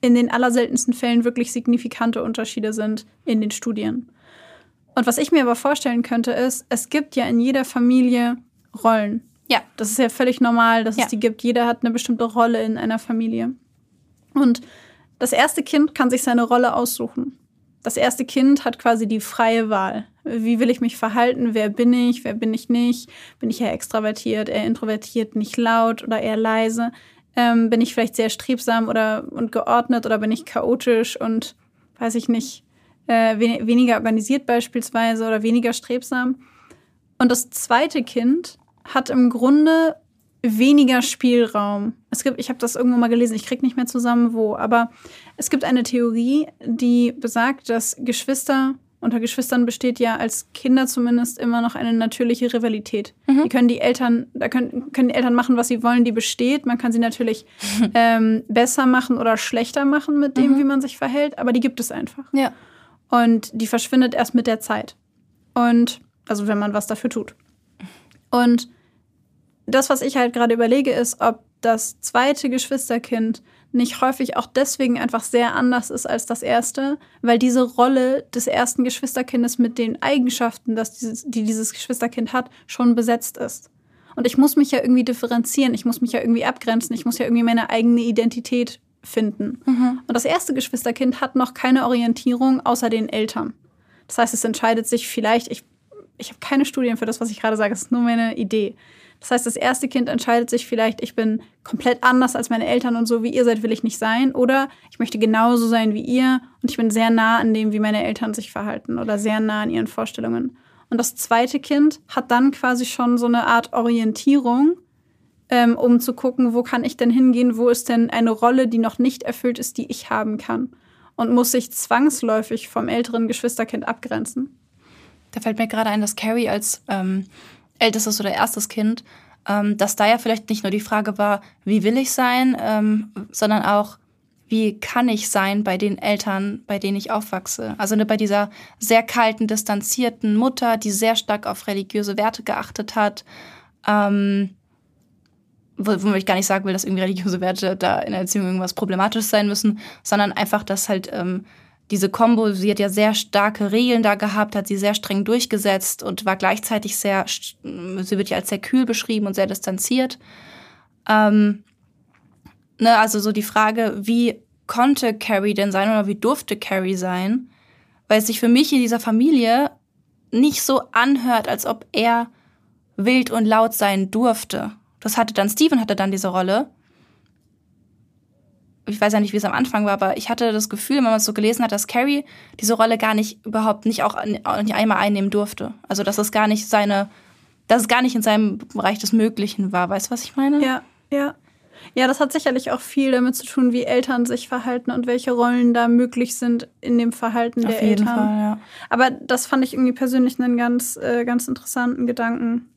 in den allerseltensten Fällen wirklich signifikante Unterschiede sind in den Studien. Und was ich mir aber vorstellen könnte, ist, es gibt ja in jeder Familie Rollen. Ja. Das ist ja völlig normal, dass Ja. es die gibt. Jeder hat eine bestimmte Rolle in einer Familie. Und das erste Kind kann sich seine Rolle aussuchen. Das erste Kind hat quasi die freie Wahl. Wie will ich mich verhalten? Wer bin ich? Wer bin ich nicht? Bin ich eher extravertiert, eher introvertiert, nicht laut oder eher leise? Ähm, bin ich vielleicht sehr strebsam oder und geordnet oder bin ich chaotisch und weiß ich nicht, äh, wen weniger organisiert beispielsweise oder weniger strebsam? Und das zweite Kind hat im Grunde weniger Spielraum. Es gibt, ich habe das irgendwo mal gelesen, ich krieg nicht mehr zusammen wo, aber es gibt eine Theorie, die besagt, dass Geschwister unter Geschwistern besteht ja als Kinder zumindest immer noch eine natürliche Rivalität. Die können die Eltern, da können, können die Eltern machen, was sie wollen, die besteht. Man kann sie natürlich <laughs> ähm, besser machen oder schlechter machen mit dem, wie man sich verhält, aber die gibt es einfach. Ja. Und die verschwindet erst mit der Zeit. Und, also wenn man was dafür tut. Und das, was ich halt gerade überlege, ist, ob das zweite Geschwisterkind nicht häufig auch deswegen einfach sehr anders ist als das erste, weil diese Rolle des ersten Geschwisterkindes mit den Eigenschaften, dass dieses, die dieses Geschwisterkind hat, schon besetzt ist. Und ich muss mich ja irgendwie differenzieren, ich muss mich ja irgendwie abgrenzen, ich muss ja irgendwie meine eigene Identität finden. Mhm. Und das erste Geschwisterkind hat noch keine Orientierung außer den Eltern. Das heißt, es entscheidet sich vielleicht, ich, ich habe keine Studien für das, was ich gerade sage, es ist nur meine Idee. Das heißt, das erste Kind entscheidet sich vielleicht, ich bin komplett anders als meine Eltern und so wie ihr seid, will ich nicht sein. Oder ich möchte genauso sein wie ihr und ich bin sehr nah an dem, wie meine Eltern sich verhalten oder sehr nah an ihren Vorstellungen. Und das zweite Kind hat dann quasi schon so eine Art Orientierung, ähm, um zu gucken, wo kann ich denn hingehen, wo ist denn eine Rolle, die noch nicht erfüllt ist, die ich haben kann. Und muss sich zwangsläufig vom älteren Geschwisterkind abgrenzen. Da fällt mir gerade ein, dass Carrie als ähm, ältestes oder erstes Kind, ähm, dass da ja vielleicht nicht nur die Frage war, wie will ich sein, ähm, sondern auch, wie kann ich sein bei den Eltern, bei denen ich aufwachse. Also ne, bei dieser sehr kalten, distanzierten Mutter, die sehr stark auf religiöse Werte geachtet hat. Ähm, wo, ich gar nicht sagen will, dass irgendwie religiöse Werte da in der Erziehung irgendwas problematisch sein müssen, sondern einfach, dass halt ähm, diese Combo, sie hat ja sehr starke Regeln da gehabt, hat sie sehr streng durchgesetzt und war gleichzeitig sehr, sie wird ja als sehr kühl beschrieben und sehr distanziert. Ähm, ne, also so die Frage, wie konnte Carrie denn sein oder wie durfte Carrie sein? Weil es sich für mich in dieser Familie nicht so anhört, als ob er wild und laut sein durfte. Das hatte dann Steven hatte dann diese Rolle ich weiß ja nicht, wie es am Anfang war, aber ich hatte das Gefühl, wenn man es so gelesen hat, dass Carrie diese Rolle gar nicht überhaupt nicht auch nicht einmal einnehmen durfte. Also dass es gar nicht seine, dass es gar nicht in seinem Bereich des Möglichen war. Weißt du, was ich meine? Ja, ja. Ja, das hat sicherlich auch viel damit zu tun, wie Eltern sich verhalten und welche Rollen da möglich sind in dem Verhalten Auf der jeden Eltern. Fall, ja. Aber das fand ich irgendwie persönlich einen ganz, äh, ganz interessanten Gedanken.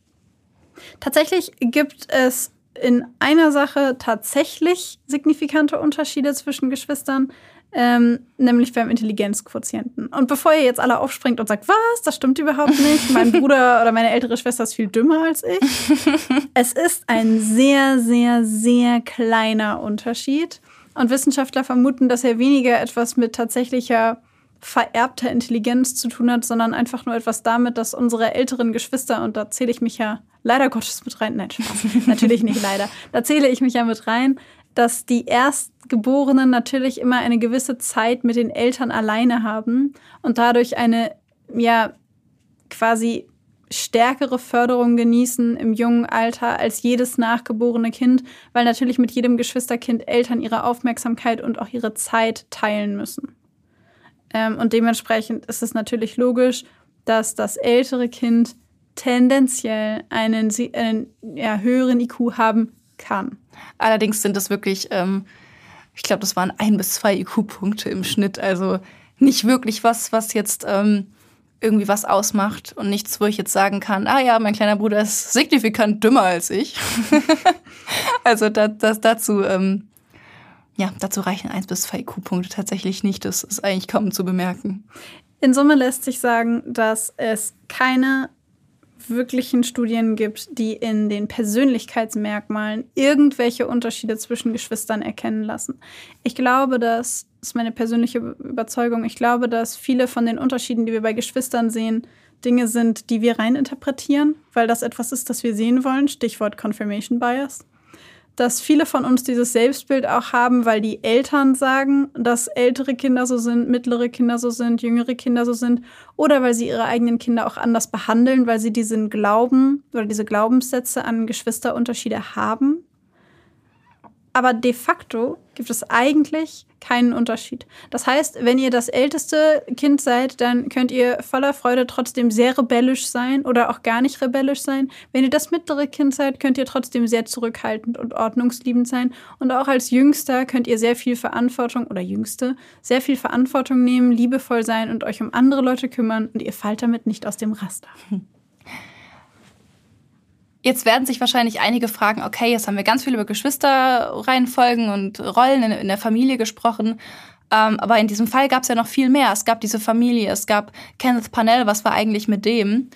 Tatsächlich gibt es in einer Sache tatsächlich signifikante Unterschiede zwischen Geschwistern, ähm, nämlich beim Intelligenzquotienten. Und bevor ihr jetzt alle aufspringt und sagt, was, das stimmt überhaupt nicht, <laughs> mein Bruder oder meine ältere Schwester ist viel dümmer als ich. <laughs> es ist ein sehr, sehr, sehr kleiner Unterschied. Und Wissenschaftler vermuten, dass er weniger etwas mit tatsächlicher vererbter Intelligenz zu tun hat, sondern einfach nur etwas damit, dass unsere älteren Geschwister, und da zähle ich mich ja leider Gottes mit rein, nein, Spaß, natürlich nicht leider, da zähle ich mich ja mit rein, dass die Erstgeborenen natürlich immer eine gewisse Zeit mit den Eltern alleine haben und dadurch eine, ja, quasi stärkere Förderung genießen im jungen Alter als jedes nachgeborene Kind, weil natürlich mit jedem Geschwisterkind Eltern ihre Aufmerksamkeit und auch ihre Zeit teilen müssen. Ähm, und dementsprechend ist es natürlich logisch, dass das ältere Kind tendenziell einen, einen ja, höheren IQ haben kann. Allerdings sind das wirklich, ähm, ich glaube, das waren ein bis zwei IQ-Punkte im Schnitt. Also nicht wirklich was, was jetzt ähm, irgendwie was ausmacht und nichts, wo ich jetzt sagen kann, ah ja, mein kleiner Bruder ist signifikant dümmer als ich. <laughs> also da, das, dazu ähm, ja, dazu reichen 1 bis 2 IQ-Punkte tatsächlich nicht. Das ist eigentlich kaum zu bemerken. In Summe lässt sich sagen, dass es keine wirklichen Studien gibt, die in den Persönlichkeitsmerkmalen irgendwelche Unterschiede zwischen Geschwistern erkennen lassen. Ich glaube, dass, das ist meine persönliche Überzeugung, ich glaube, dass viele von den Unterschieden, die wir bei Geschwistern sehen, Dinge sind, die wir reininterpretieren, weil das etwas ist, das wir sehen wollen. Stichwort Confirmation Bias dass viele von uns dieses Selbstbild auch haben, weil die Eltern sagen, dass ältere Kinder so sind, mittlere Kinder so sind, jüngere Kinder so sind, oder weil sie ihre eigenen Kinder auch anders behandeln, weil sie diesen Glauben oder diese Glaubenssätze an Geschwisterunterschiede haben. Aber de facto gibt es eigentlich keinen Unterschied. Das heißt, wenn ihr das älteste Kind seid, dann könnt ihr voller Freude trotzdem sehr rebellisch sein oder auch gar nicht rebellisch sein. Wenn ihr das mittlere Kind seid, könnt ihr trotzdem sehr zurückhaltend und ordnungsliebend sein. Und auch als Jüngster könnt ihr sehr viel Verantwortung oder Jüngste sehr viel Verantwortung nehmen, liebevoll sein und euch um andere Leute kümmern und ihr fallt damit nicht aus dem Raster. <laughs> Jetzt werden sich wahrscheinlich einige fragen, okay, jetzt haben wir ganz viel über Geschwisterreihenfolgen und Rollen in, in der Familie gesprochen. Ähm, aber in diesem Fall gab es ja noch viel mehr. Es gab diese Familie, es gab Kenneth Parnell, was war eigentlich mit dem?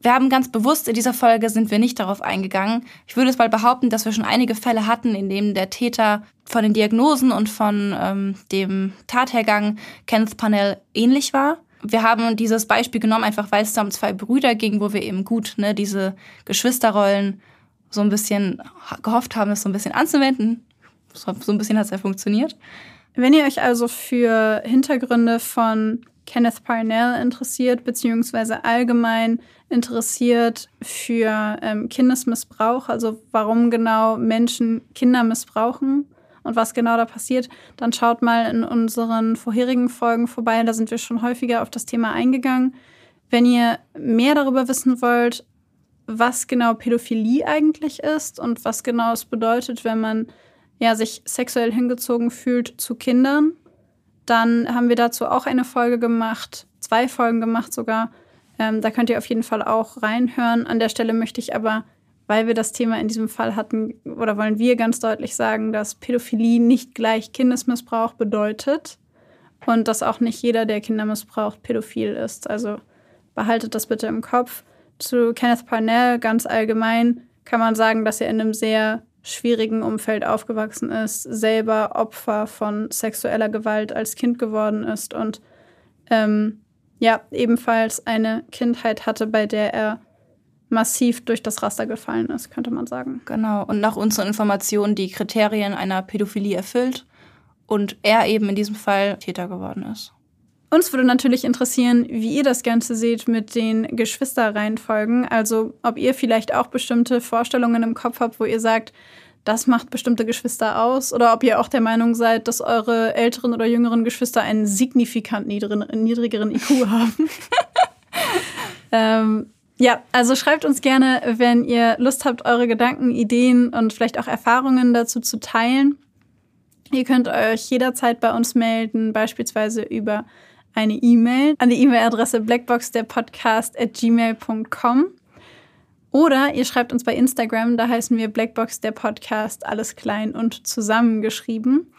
Wir haben ganz bewusst in dieser Folge sind wir nicht darauf eingegangen. Ich würde es mal behaupten, dass wir schon einige Fälle hatten, in denen der Täter von den Diagnosen und von ähm, dem Tathergang Kenneth Panel ähnlich war. Wir haben dieses Beispiel genommen, einfach weil es da um zwei Brüder ging, wo wir eben gut ne, diese Geschwisterrollen so ein bisschen gehofft haben, das so ein bisschen anzuwenden. So ein bisschen hat es ja funktioniert. Wenn ihr euch also für Hintergründe von Kenneth Parnell interessiert, beziehungsweise allgemein interessiert für ähm, Kindesmissbrauch, also warum genau Menschen Kinder missbrauchen und was genau da passiert, dann schaut mal in unseren vorherigen Folgen vorbei. Da sind wir schon häufiger auf das Thema eingegangen. Wenn ihr mehr darüber wissen wollt, was genau Pädophilie eigentlich ist und was genau es bedeutet, wenn man ja, sich sexuell hingezogen fühlt zu Kindern, dann haben wir dazu auch eine Folge gemacht, zwei Folgen gemacht sogar. Ähm, da könnt ihr auf jeden Fall auch reinhören. An der Stelle möchte ich aber, weil wir das Thema in diesem Fall hatten, oder wollen wir ganz deutlich sagen, dass Pädophilie nicht gleich Kindesmissbrauch bedeutet und dass auch nicht jeder, der Kinder missbraucht, pädophil ist. Also behaltet das bitte im Kopf. Zu Kenneth Parnell ganz allgemein kann man sagen, dass er in einem sehr schwierigen Umfeld aufgewachsen ist, selber Opfer von sexueller Gewalt als Kind geworden ist und ähm, ja, ebenfalls eine Kindheit hatte, bei der er massiv durch das Raster gefallen ist, könnte man sagen. Genau, und nach unseren Informationen die Kriterien einer Pädophilie erfüllt und er eben in diesem Fall Täter geworden ist. Uns würde natürlich interessieren, wie ihr das Ganze seht mit den Geschwisterreihenfolgen. Also ob ihr vielleicht auch bestimmte Vorstellungen im Kopf habt, wo ihr sagt, das macht bestimmte Geschwister aus. Oder ob ihr auch der Meinung seid, dass eure älteren oder jüngeren Geschwister einen signifikant niedrigen, niedrigeren IQ haben. <laughs> ähm, ja, also schreibt uns gerne, wenn ihr Lust habt, eure Gedanken, Ideen und vielleicht auch Erfahrungen dazu zu teilen. Ihr könnt euch jederzeit bei uns melden, beispielsweise über eine E-Mail an die E-Mail-Adresse blackboxderpodcast at gmail.com. Oder ihr schreibt uns bei Instagram, da heißen wir Blackbox der Podcast, alles klein und zusammengeschrieben.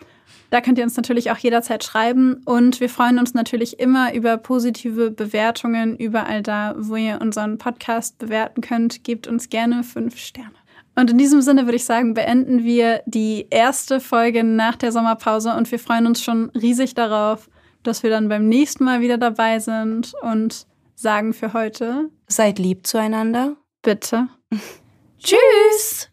Da könnt ihr uns natürlich auch jederzeit schreiben und wir freuen uns natürlich immer über positive Bewertungen überall da, wo ihr unseren Podcast bewerten könnt. Gebt uns gerne fünf Sterne. Und in diesem Sinne würde ich sagen, beenden wir die erste Folge nach der Sommerpause und wir freuen uns schon riesig darauf, dass wir dann beim nächsten Mal wieder dabei sind und sagen für heute, seid lieb zueinander. Bitte. <laughs> Tschüss.